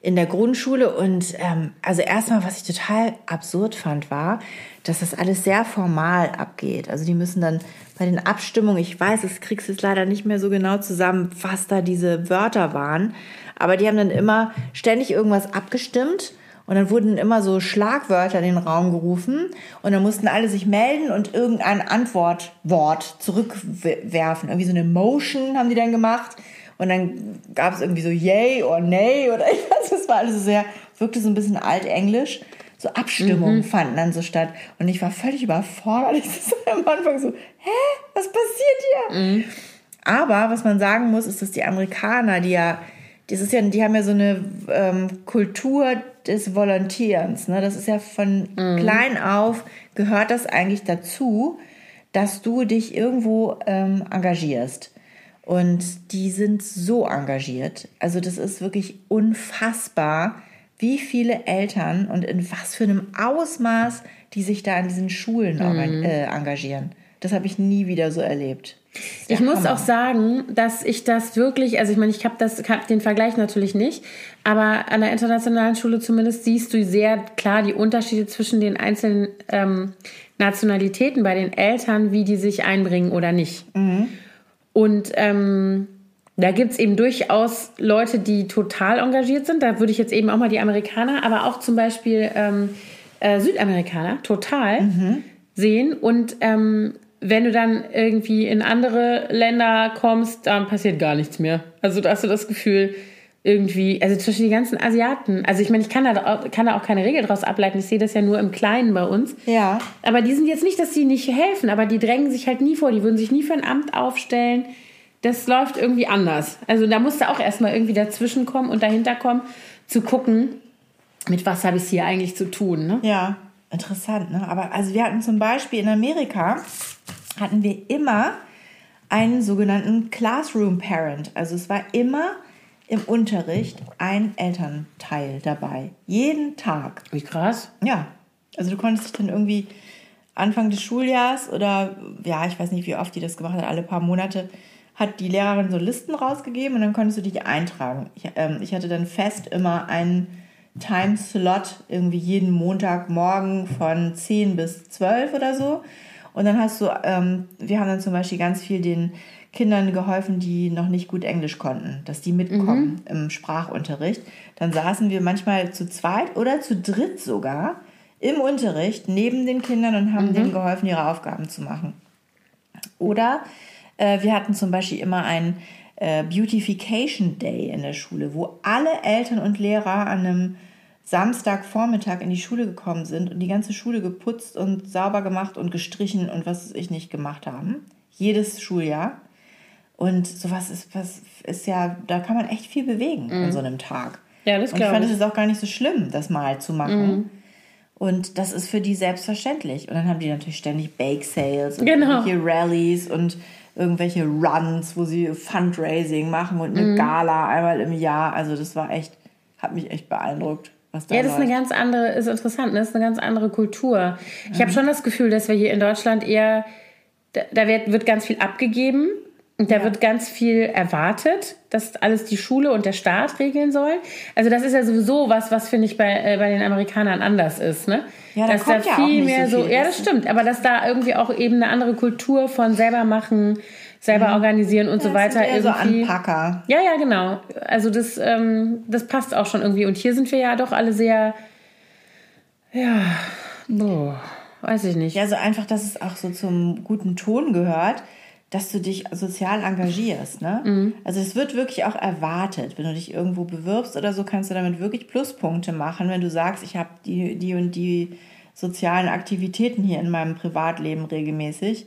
In der Grundschule und ähm, also erstmal, was ich total absurd fand, war, dass das alles sehr formal abgeht. Also die müssen dann bei den Abstimmungen, ich weiß, es kriegst du jetzt leider nicht mehr so genau zusammen, was da diese Wörter waren, aber die haben dann immer ständig irgendwas abgestimmt und dann wurden immer so Schlagwörter in den Raum gerufen und dann mussten alle sich melden und irgendein Antwortwort zurückwerfen. Irgendwie so eine Motion haben die dann gemacht und dann gab es irgendwie so Yay oder Nay oder ich weiß, das war alles so sehr, wirkte so ein bisschen altenglisch. So Abstimmungen fanden dann so statt und ich war völlig überfordert. Ich saß am Anfang so, hä, was passiert hier? Aber was man sagen muss, ist, dass die Amerikaner, die ja, das ist ja, die haben ja so eine ähm, Kultur des Volontierens. Ne? Das ist ja von klein auf gehört das eigentlich dazu, dass du dich irgendwo ähm, engagierst. Und die sind so engagiert. Also das ist wirklich unfassbar, wie viele Eltern und in was für einem Ausmaß die sich da an diesen Schulen organ- äh, engagieren. Das habe ich nie wieder so erlebt. Ich muss auch sagen, dass ich das wirklich, also ich meine, ich habe das, hab den Vergleich natürlich nicht, aber an der internationalen Schule zumindest siehst du sehr klar die Unterschiede zwischen den einzelnen ähm, Nationalitäten bei den Eltern, wie die sich einbringen oder nicht. Und ähm, da gibt es eben durchaus Leute, die total engagiert sind. Da würde ich jetzt eben auch mal die Amerikaner, aber auch zum Beispiel ähm, äh, Südamerikaner total sehen. Und ähm, wenn du dann irgendwie in andere Länder kommst, dann passiert gar nichts mehr. Also da hast du das Gefühl, irgendwie, also zwischen die ganzen Asiaten, also ich meine, ich kann da, auch- kann da auch keine Regel draus ableiten, ich sehe das ja nur im Kleinen bei uns. Ja. Aber die sind jetzt nicht, dass sie nicht helfen, aber die drängen sich halt nie vor, die würden sich nie für ein Amt aufstellen. Das läuft irgendwie anders. Also da musst du auch erstmal irgendwie dazwischen kommen und dahinter kommen, zu gucken, mit was habe ich es hier eigentlich zu tun. Ne? Ja. Interessant, ne? Aber also wir hatten zum Beispiel in Amerika hatten wir immer einen sogenannten Classroom Parent. Also es war immer im Unterricht ein Elternteil dabei. Jeden Tag. Wie krass. Ja. Also du konntest dich dann irgendwie Anfang des Schuljahrs oder ja, ich weiß nicht, wie oft die das gemacht hat, alle paar Monate, hat die Lehrerin so Listen rausgegeben und dann konntest du dich eintragen. Ich, ähm, ich hatte dann fest immer einen Timeslot, irgendwie jeden Montagmorgen von 10 bis 12 oder so. Und dann hast du, ähm, wir haben dann zum Beispiel ganz viel den Kindern geholfen, die noch nicht gut Englisch konnten, dass die mitkommen im Sprachunterricht. Dann saßen wir manchmal zu zweit oder zu dritt sogar im Unterricht neben den Kindern und haben denen geholfen, ihre Aufgaben zu machen. Oder äh, wir hatten zum Beispiel immer einen äh, Beautification Day in der Schule, wo alle Eltern und Lehrer an einem Samstagvormittag in die Schule gekommen sind und die ganze Schule geputzt und sauber gemacht und gestrichen und was ich nicht gemacht haben. Jedes Schuljahr. Und sowas ist, was ist ja, da kann man echt viel bewegen an so einem Tag. Ja, das Und ich glaube fand ich. es ist auch gar nicht so schlimm, das mal zu machen. Und das ist für die selbstverständlich. Und dann haben die natürlich ständig Bake Sales und Genau. irgendwelche Rallies und irgendwelche Runs, wo sie Fundraising machen und eine Gala einmal im Jahr. Also das war echt, hat mich echt beeindruckt, was da Ja, das ist eine läuft. ganz andere, ist interessant, ne? das ist eine ganz andere Kultur. Ich habe schon das Gefühl, dass wir hier in Deutschland eher, da, da wird, wird ganz viel abgegeben und da wird ganz viel erwartet, dass alles die Schule und der Staat regeln sollen. Also das ist ja sowieso was, was finde ich bei, äh, bei den Amerikanern anders ist, ne? Ja, da dass kommt ja auch viel nicht mehr so so, viel. ja, das stimmt, aber dass da irgendwie auch eben eine andere Kultur von selber machen, selber organisieren und so Mhm. Das sind weiter eher so irgendwie. Anpacker. Ja, ja, genau. Also das, ähm, das passt auch schon irgendwie. Und hier sind wir ja doch alle sehr, ja, boah, weiß ich nicht. Ja, so einfach, dass es auch so zum guten Ton gehört, dass du dich sozial engagierst. Ne? Mhm. Also es wird wirklich auch erwartet. Wenn du dich irgendwo bewirbst oder so, kannst du damit wirklich Pluspunkte machen, wenn du sagst, ich habe die, die und die sozialen Aktivitäten hier in meinem Privatleben regelmäßig.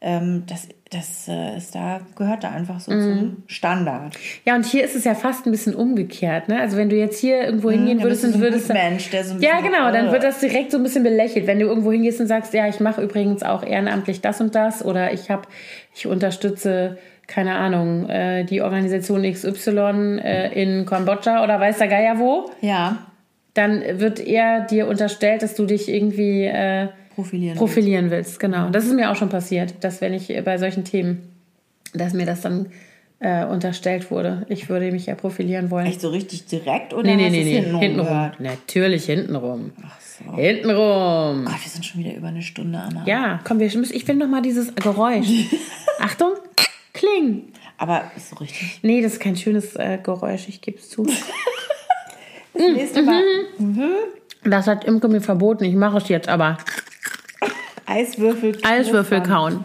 Ähm, das das äh, ist da, gehört da einfach so Mhm. zum Standard. Ja, und hier ist es ja fast ein bisschen umgekehrt. Ne? Also wenn du jetzt hier irgendwo hingehen Ja, würdest und so ein würdest... Gutmensch, der so ein ja, genau, dann äh. wird das direkt so ein bisschen belächelt. Wenn du irgendwo hingehst und sagst, ja, ich mache übrigens auch ehrenamtlich das und das oder ich habe, ich unterstütze, keine Ahnung, äh, die Organisation XY äh, in Kambodscha oder weiß der Geier wo, Ja, dann wird eher dir unterstellt, dass du dich irgendwie äh, profilieren. profilieren willst. Genau. Das ist mir auch schon passiert, dass wenn ich bei solchen Themen, dass mir das dann äh, unterstellt wurde, ich würde mich ja profilieren wollen. Echt so richtig direkt oder Nee, nee, nee, nee. hintenrum? Natürlich hintenrum. Ach so. Hintenrum. Gott, wir sind schon wieder über eine Stunde, Anna. Ja, komm, wir müssen, ich will noch mal dieses Geräusch. Achtung, kling. Aber ist so richtig. Nee, das ist kein schönes äh, Geräusch, ich gebe es zu. Das nächste Mal Das hat Imke mir verboten, ich mache es jetzt aber. Eiswürfel. Eiswürfel kauen.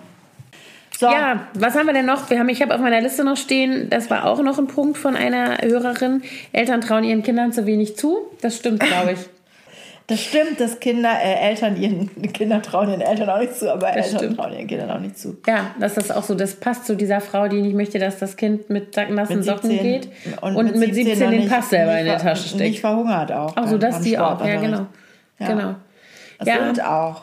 So, Ja, was haben wir denn noch? Wir haben, ich habe auf meiner Liste noch stehen, das war auch noch ein Punkt von einer Hörerin. Eltern trauen ihren Kindern zu wenig zu. Das stimmt, glaube ich. das stimmt, dass Kinder, äh, Eltern ihren Kinder trauen ihren Eltern auch nicht zu, aber Eltern stimmt. trauen ihren Kindern auch nicht zu. Ja, das ist auch so. Das passt zu dieser Frau, die nicht möchte, dass das Kind mit sacknassen Mit Socken 17 geht und, mit 17, noch den nicht- Pass selber nicht in der Tasche Nicht steckt. verhungert auch. Auch so, dass die auch. Ja, Sportunterricht. genau. Ja. Genau. Das Ja. sind auch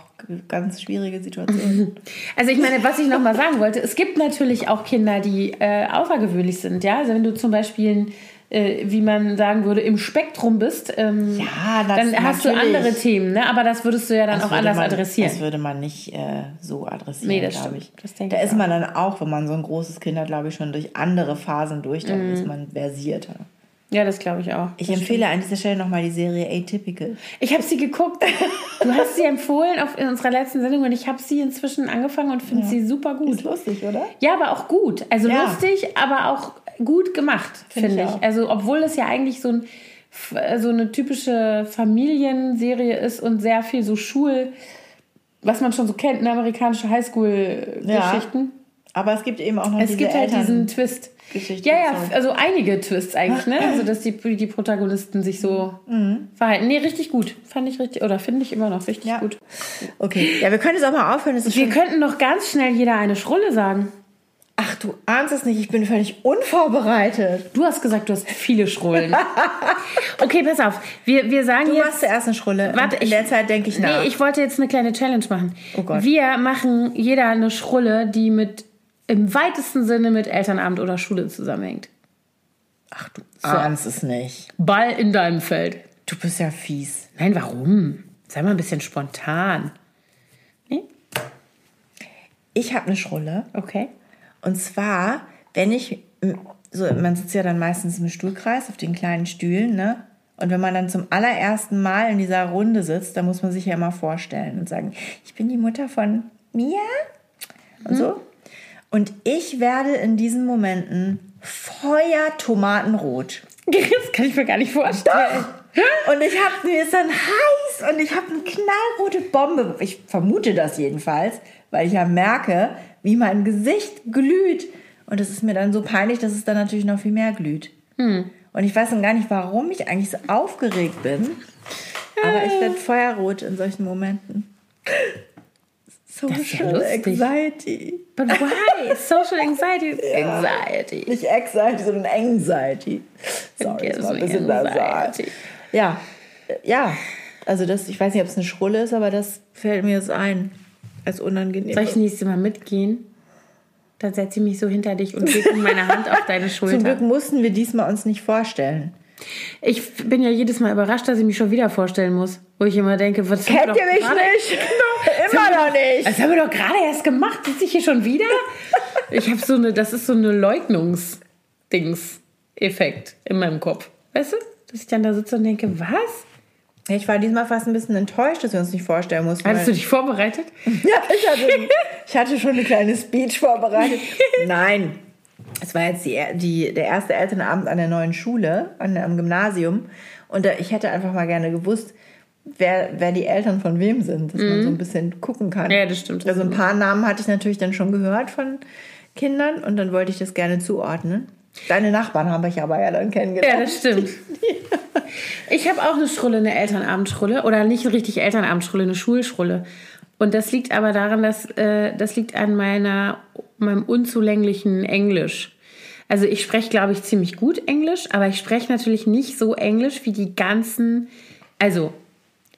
ganz schwierige Situationen. Also ich meine, was ich noch mal sagen wollte, es gibt natürlich auch Kinder, die äh, außergewöhnlich sind. Ja, also wenn du zum Beispiel, äh, wie man sagen würde, im Spektrum bist, ähm, Ja, dann hast du andere Themen. Ne? Aber das würdest du ja dann Das auch anders man, adressieren. Das würde man nicht äh, so adressieren, Nee, das glaube ich. Das da ist auch. man dann auch, wenn man so ein großes Kind hat, glaube ich, schon durch andere Phasen durch, dann ist man versierter. Ja, das glaube ich auch. Ich Das empfehle an dieser Stelle nochmal die Serie Atypical. Ich habe sie geguckt. Du hast sie empfohlen auf, in unserer letzten Sendung und ich habe sie inzischen angefangen und finde sie super gut. Ist lustig, oder? Ja, aber auch gut. Also Ja. lustig, aber auch gut gemacht, Find finde ich ich. auch. Also, obwohl es ja eigentlich so, ein, so eine typische Familienserie ist und sehr viel so Schul, was man schon so kennt, ne, amerikanische Highschool-Geschichten. Aber es gibt eben auch noch Es diese gibt halt Eltern diesen Twist. Geschichte, Ja, ja, sorry. also einige Twists eigentlich, ne? Also, dass die, die Protagonisten sich so verhalten. Nee, richtig gut. Fand ich richtig, oder finde ich immer noch richtig Ja. gut. Okay, ja, wir können jetzt auch mal aufhören. Wir könnten noch ganz schnell jeder eine Schrulle sagen. Ach, du ahnst es nicht, ich bin völlig unvorbereitet. Du hast gesagt, du hast viele Schrullen. okay, pass auf. Wir, wir sagen Du jetzt. machst zuerst eine Schrulle. Warte, in der Zeit denke ich nach. Nee, ich wollte jetzt eine kleine Challenge machen. Oh Gott. Wir machen jeder eine Schrulle, die mit im weitesten Sinne mit Elternabend oder Schule zusammenhängt. Ach, du ahnst es nicht. Ball in deinem Feld. Du bist ja fies. Nein, warum? Sei mal ein bisschen spontan. Nee? Ich habe eine Schrulle. Okay. Und zwar, wenn ich, so, man sitzt ja dann meistens im Stuhlkreis auf den kleinen Stühlen, ne? Und wenn man dann zum allerersten Mal in dieser Runde sitzt, dann muss man sich ja immer vorstellen und sagen, ich bin die Mutter von Mia und so. Und ich werde in diesen Momenten Feuertomatenrot. Das kann ich mir gar nicht vorstellen. Und ich habe mir ist dann heiß und ich habe eine knallrote Bombe. Ich vermute das jedenfalls, weil ich ja merke, wie mein Gesicht glüht. Und es ist mir dann so peinlich, dass es dann natürlich noch viel mehr glüht. Und ich weiß dann gar nicht, warum ich eigentlich so aufgeregt bin. Aber ich werde feuerrot in solchen Momenten. ja Social. Anxiety. But why? Social anxiety. Anxiety. Nicht Anxiety, sondern Anxiety. Sorry, das war ein bisschen nasal. Ja, ja. Also das, ich weiß nicht, ob es eine Schrulle ist, aber das fällt mir jetzt ein. Als unangenehm. Soll ich das nächste Mal mitgehen? Dann setze ich mich so hinter dich und lege meine Hand auf deine Zum Glück Schulter. mussten wir diesmal uns nicht vorstellen. Ich bin ja jedes Mal überrascht, dass ich mich schon wieder vorstellen muss. Wo ich immer denke, was Kennt ihr mich gerade- nicht? Immer noch nicht. Das haben wir doch gerade erst gemacht. Sitze ich hier schon wieder? Ich habe so eine, das ist so eine Leugnungs-Dings-Effekt in meinem Kopf. Weißt du? Dass ich dann da sitze und denke, was? Ich war diesmal fast ein bisschen enttäuscht, dass wir uns nicht vorstellen mussten. Hattest du dich vorbereitet? Ja, ich hatte, ich hatte schon eine kleine Speech vorbereitet. Nein, es war jetzt die, die, der erste Elternabend an der neuen Schule, an, am Gymnasium. Und da, ich hätte einfach mal gerne gewusst, wer, wer die Eltern von wem sind, dass man so ein bisschen gucken kann. Mhm. Ja, das stimmt. Also ein paar Namen hatte ich natürlich dann schon gehört von Kindern und dann wollte ich das gerne zuordnen. Deine Nachbarn habe ich aber ja dann kennengelernt. Ja, das stimmt. Ich habe auch eine Schrulle, eine Elternabendschrulle. Oder nicht richtig Elternabendschrulle, eine Schulschrulle. Und das liegt aber daran, dass äh, das liegt an meiner, meinem unzulänglichen Englisch. Also ich spreche, glaube ich, ziemlich gut Englisch, aber ich spreche natürlich nicht so Englisch wie die ganzen, also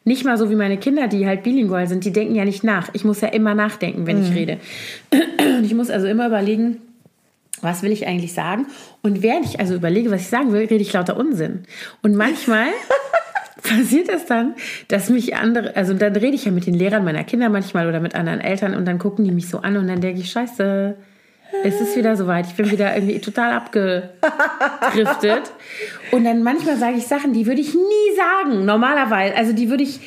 nicht mal so wie meine Kinder, die halt bilingual sind, die denken ja nicht nach. Ich muss ja immer nachdenken, wenn ich rede. Und ich muss also immer überlegen, was will ich eigentlich sagen? Und während ich also überlege, was ich sagen will, rede ich lauter Unsinn. Und manchmal passiert es dann, dass mich andere, also dann rede ich ja mit den Lehrern meiner Kinder manchmal oder mit anderen Eltern und dann gucken die mich so an und dann denke ich, scheiße, es ist wieder soweit. Ich bin wieder irgendwie total abgedriftet. Und dann manchmal sage ich Sachen, die würde ich nie sagen, normalerweise. Also die würde ich.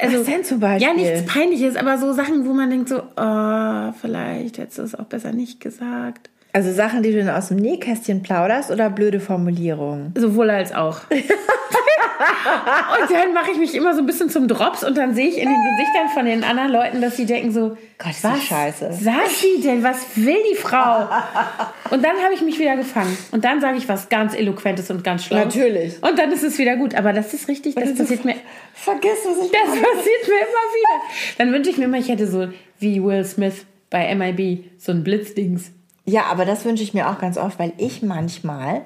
Also, Was denn zum Beispiel? Ja, nichts Peinliches, aber so Sachen, wo man denkt so, oh, vielleicht hättest du es auch besser nicht gesagt. Also Sachen, die du dann aus dem Nähkästchen plauderst oder blöde Formulierungen? Sowohl als auch. und dann mache ich mich immer so ein bisschen zum Drops und dann sehe ich in den Gesichtern von den anderen Leuten, dass sie denken so, Gott, was scheiße. sagt sie denn? Was will die Frau? Und dann habe ich mich wieder gefangen. Und dann sage ich was ganz Eloquentes und ganz Schlaues. Natürlich. Und dann ist es wieder gut. Aber das ist richtig, das passiert mir... Vergiss, was ich Das passiert mir immer wieder. Dann wünsche ich mir immer, ich hätte so wie Will Smith bei MIB so ein Blitzdings. Ja, aber das wünsche ich mir auch ganz oft, weil ich manchmal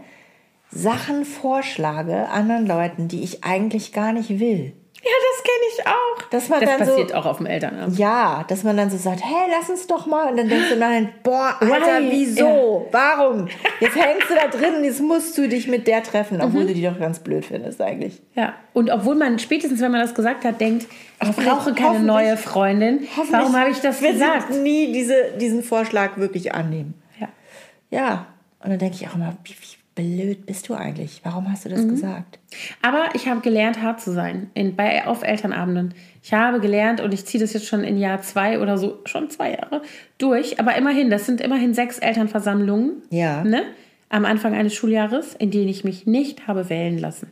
Sachen vorschlage anderen Leuten, die ich eigentlich gar nicht will. Ja, das kenne ich auch. Dass man das dann so- passiert auch auf dem Elternabend. Ja, dass man dann so sagt, hey, lass uns doch mal. Und dann denkst du nein, boah, Alter, Why? wieso? Warum? Jetzt hängst du da drin und jetzt musst du dich mit der treffen, Mhm. obwohl du die doch ganz blöd findest eigentlich. Ja, und obwohl man spätestens, wenn man das gesagt hat, denkt, ich Hoffentlich- brauche keine neue Freundin. Warum habe ich das wird gesagt? nie diese, diesen Vorschlag wirklich annehmen. Ja. Und dann denke ich auch immer, wie, wie blöd bist du eigentlich? Warum hast du Mhm. das gesagt? Aber ich habe gelernt, hart zu sein in, bei, auf Elternabenden. Ich habe gelernt und ich ziehe das jetzt schon in Jahr zwei oder so, schon zwei Jahre durch. Aber immerhin, das sind immerhin sechs Elternversammlungen. Ja. Ne? Am Anfang eines Schuljahres, in denen ich mich nicht habe wählen lassen.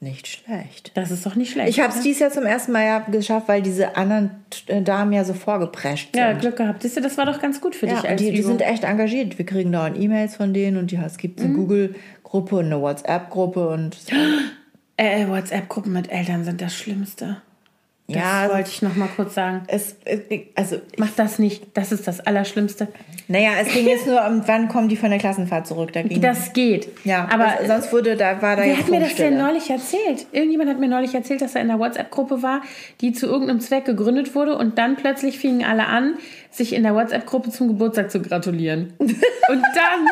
Nicht schlecht. Das ist doch nicht schlecht. Ich habe es ne? dieses Jahr zum ersten Mal ja geschafft, weil diese anderen äh, Damen ja so vorgeprescht Ja, sind. Glück gehabt. Siehst du, das war doch ganz gut für Ja, dich als die, die Übung. sind echt engagiert. Wir kriegen dauernd E-Mails von denen und ja, es gibt Mhm. eine Google-Gruppe und eine WhatsApp-Gruppe und Äh, WhatsApp-Gruppen mit Eltern sind das Schlimmste. Das Ja, wollte ich noch mal kurz sagen. es, es also Mach das nicht. Das ist das Allerschlimmste. naja, es ging jetzt nur um, wann kommen die von der Klassenfahrt zurück. Da ging, Das geht. ja, aber das, sonst wurde da war da Wer hat mir das denn neulich erzählt? Irgendjemand hat mir neulich erzählt, dass er in einer WhatsApp-Gruppe war, die zu irgendeinem Zweck gegründet wurde und dann plötzlich fingen alle an, sich in der WhatsApp-Gruppe zum Geburtstag zu gratulieren. und dann,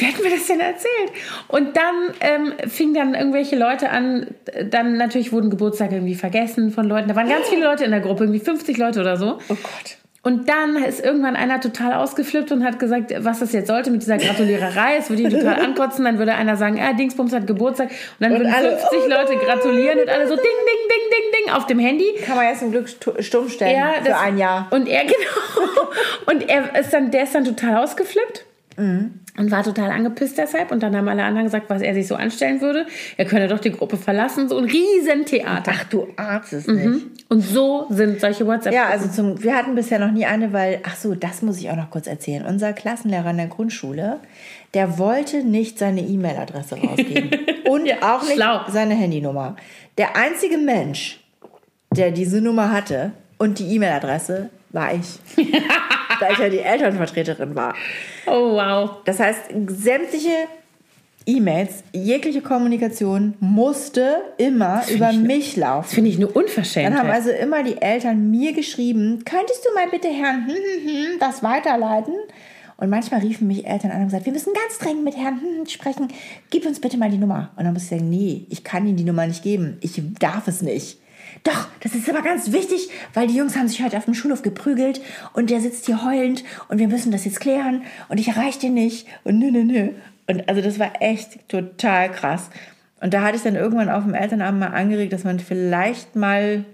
wer hat mir das denn erzählt? Und dann ähm, fingen dann irgendwelche Leute an, dann natürlich wurden Geburtstage irgendwie vergessen von Leuten. Da waren ganz viele Leute in der Gruppe, irgendwie 50 Leute oder so. Oh Gott. Und dann ist irgendwann einer total ausgeflippt und hat gesagt, was das jetzt sollte mit dieser Gratuliererei. Es würde ihn total ankotzen. Dann würde einer sagen, ah, Dingsbums hat Geburtstag. Und dann Und würden alle, 50 oh Leute gratulieren und alle so ding, ding, ding, ding, ding auf dem Handy. Kann man jetzt zum Glück stu- stumm stellen Ja, für das- ein Jahr. Und er, genau. Und er ist dann, der ist dann total ausgeflippt. Und war total angepisst deshalb. Und dann haben alle anderen gesagt, was er sich so anstellen würde. Er könne doch die Gruppe verlassen. So ein Riesentheater. Ach, du ahnst es nicht. Und so sind solche WhatsApp. Ja, also zum, wir hatten bisher noch nie eine, weil, ach so, das muss ich auch noch kurz erzählen. Unser Klassenlehrer in der Grundschule, der wollte nicht seine E-Mail-Adresse rausgeben. Und auch nicht schlau. seine Handynummer. Der einzige Mensch, der diese Nummer hatte und die E-Mail-Adresse, war ich. da ich ja die Elternvertreterin war. Oh, wow. Das heißt, sämtliche E-Mails, jegliche Kommunikation musste immer über mich laufen. Finde ich eine Unverschämtheit. Dann haben also immer die Eltern mir geschrieben, könntest du mal bitte Herrn hm, hm, hm, das weiterleiten? Und manchmal riefen mich Eltern an und gesagt, wir müssen ganz dringend mit Herrn sprechen. Gib uns bitte mal die Nummer. Und dann muss ich sagen, nee, ich kann Ihnen die Nummer nicht geben. Ich darf es nicht. Doch, das ist aber ganz wichtig, weil die Jungs haben sich heute auf dem Schulhof geprügelt und der sitzt hier heulend und wir müssen das jetzt klären und ich erreiche den nicht und nö, nö, nö. Und also das war echt total krass. Und da hatte ich dann irgendwann auf dem Elternabend mal angeregt, dass man vielleicht mal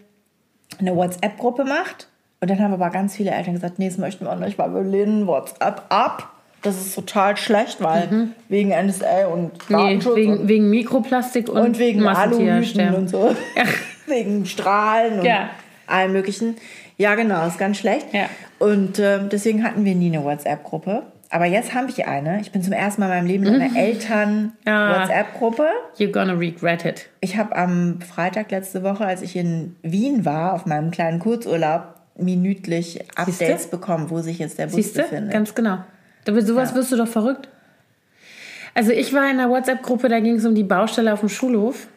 eine WhatsApp-Gruppe macht. Und dann haben aber ganz viele Eltern gesagt, nee, das möchten wir auch nicht, weil wir lehnen WhatsApp ab. Das ist total schlecht, weil wegen NSA und Nee, Datenschutz wegen, und, wegen Mikroplastik und, und wegen Aluhüten und so. wegen Strahlen und Ja. allem möglichen. Ja, genau, ist ganz schlecht. Ja. Und ähm, deswegen hatten wir nie eine WhatsApp-Gruppe. Aber jetzt habe ich eine. Ich bin zum ersten Mal in meinem Leben in einer Ah. Eltern-WhatsApp-Gruppe. You're gonna regret it. Ich habe am Freitag letzte Woche, als ich in Wien war, auf meinem kleinen Kurzurlaub, minütlich Updates bekommen, wo sich jetzt der Bus Siehst du? befindet. Ganz genau. Wird sowas Ja. wirst du doch verrückt. Also ich war in einer WhatsApp-Gruppe, da ging es um die Baustelle auf dem Schulhof.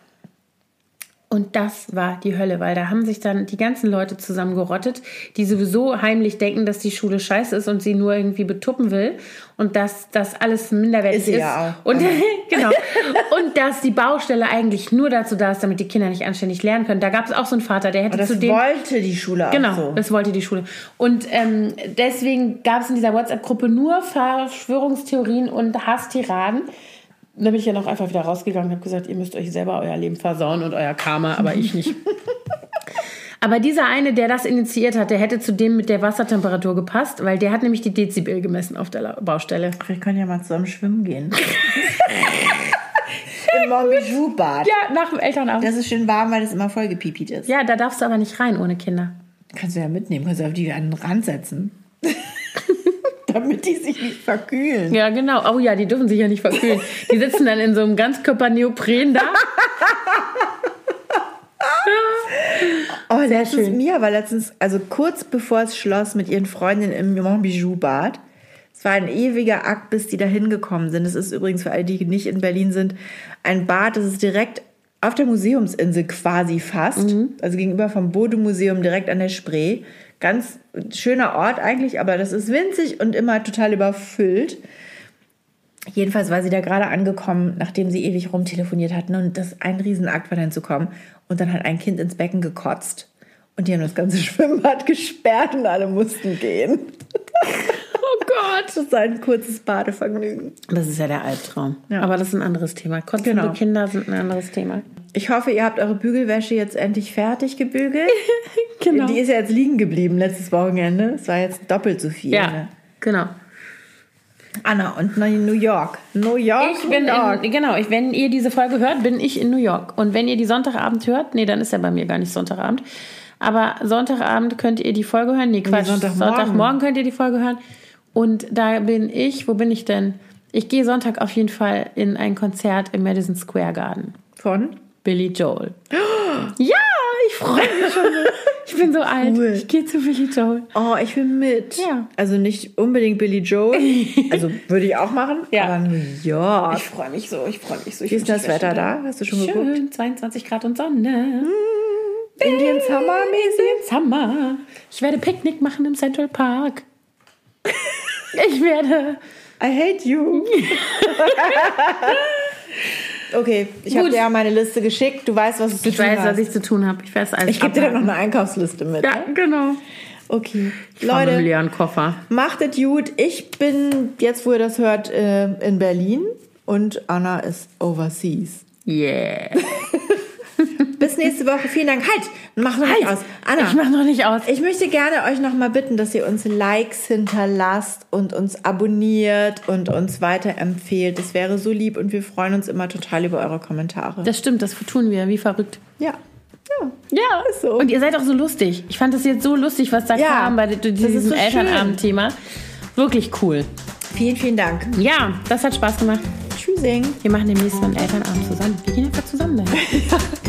Und das war die Hölle, weil da haben sich dann die ganzen Leute zusammengerottet, die sowieso heimlich denken, dass die Schule scheiße ist und sie nur irgendwie betuppen will und dass das alles minderwertig Ist ist. ja auch. Und genau. Und dass die Baustelle eigentlich nur dazu da ist, damit die Kinder nicht anständig lernen können. Da gab es auch so einen Vater, der hätte das zu dem wollte die Schule auch Genau, so. das wollte die Schule. Und ähm, deswegen gab es in dieser WhatsApp-Gruppe nur Verschwörungstheorien und Hasstiraden. Und da bin ich ja noch einfach wieder rausgegangen und habe gesagt, ihr müsst euch selber euer Leben versauen und euer Karma, aber ich nicht. aber dieser eine, der das initiiert hat, der hätte zu dem mit der Wassertemperatur gepasst, weil der hat nämlich die Dezibel gemessen auf der Baustelle. Wir können ja mal zusammen schwimmen gehen. Im Montbijou-Bad. Ja, nach dem Elternabend. Das ist schön warm, weil es immer voll gepiepit ist. Ja, da darfst du aber nicht rein ohne Kinder. Kannst du ja mitnehmen, kannst du auf die an den Rand setzen. Damit die sich nicht verkühlen. Ja, genau. Oh ja, die dürfen sich ja nicht verkühlen. Die sitzen dann in so einem Ganzkörper-Neopren da. Oh, Sehr letztens, schön. Mia war letztens, also kurz bevor es schloss mit ihren Freundinnen im Montbijou-Bad. Es war ein ewiger Akt, bis die da hingekommen sind. Es ist übrigens für alle, die nicht in Berlin sind, ein Bad, das ist direkt auf der Museumsinsel quasi fast. Mhm. Also gegenüber vom Bode-Museum direkt an der Spree. Ganz schöner Ort eigentlich, aber das ist winzig und immer total überfüllt. Jedenfalls war sie da gerade angekommen, nachdem sie ewig rumtelefoniert hatten und das ein Riesenakt war dann zu kommen. Und dann hat ein Kind ins Becken gekotzt. Und die haben das ganze Schwimmbad gesperrt und alle mussten gehen. Oh Gott. Das war ein kurzes Badevergnügen. Das ist ja der Albtraum. Ja. Aber das ist ein anderes Thema. Kotzende Genau. Kinder sind ein anderes Thema. Ich hoffe, ihr habt eure Bügelwäsche jetzt endlich fertig gebügelt. Genau. Die ist ja jetzt liegen geblieben letztes Wochenende. Es war jetzt doppelt so viel. Ja, Ne? genau. Anna und New York. New York. Ich bin New York. in, genau, ich, wenn ihr diese Folge hört, bin ich in New York. Und wenn ihr die Sonntagabend hört, nee, dann ist ja bei mir gar nicht Sonntagabend. Aber Sonntagabend könnt ihr die Folge hören. Nee, Quatsch. Sonntagmorgen. Sonntagmorgen könnt ihr die Folge hören. Und da bin ich, wo bin ich denn? Ich gehe Sonntag auf jeden Fall in ein Konzert im Madison Square Garden. Von? Billy Joel. Ja, ich freue mich schon. Ich bin so alt. Cool. Ich gehe zu Billy Joel. Oh, ich will mit. Ja. Also nicht unbedingt Billy Joel. Also würde ich auch machen. Ja. Aber York. Ich freue mich so, ich freue mich so. Ich Wie ist das Wetter da? Hast du schon geguckt? Schön, 22 Grad und Sonne. Indian Summer mäßig? Summer. Ich werde Picknick machen im Central Park. Ich werde. I hate you. okay, ich habe dir ja meine Liste geschickt. Du weißt, was du zu Ich tun weiß, was hast. ich zu tun habe. Ich weiß alles. Ich gebe dir dann noch eine Einkaufsliste mit. Ja, ne? genau. Okay. Ich mit Leute, dem leeren Koffer. macht es gut. Ich bin, jetzt wo ihr das hört, äh, in Berlin und Anna ist overseas. Yeah. Bis nächste Woche. Vielen Dank. Halt! Mach noch nicht aus. Anna. Ich mache noch nicht aus. Ich möchte gerne euch nochmal bitten, dass ihr uns Likes hinterlasst und uns abonniert und uns weiterempfehlt. Das wäre so lieb und wir freuen uns immer total über eure Kommentare. Das stimmt, das tun wir, wie verrückt. Ja. Ja. Ja, Ist so. Und ihr seid auch so lustig. Ich fand das jetzt so lustig, was da Ja, kam bei diesem so Elternabend-Thema. Wirklich cool. Vielen, vielen Dank. Ja, das hat Spaß gemacht. Tschüssing. Wir machen demnächst mal einen Elternabend zusammen. Wir gehen einfach zusammen dahin.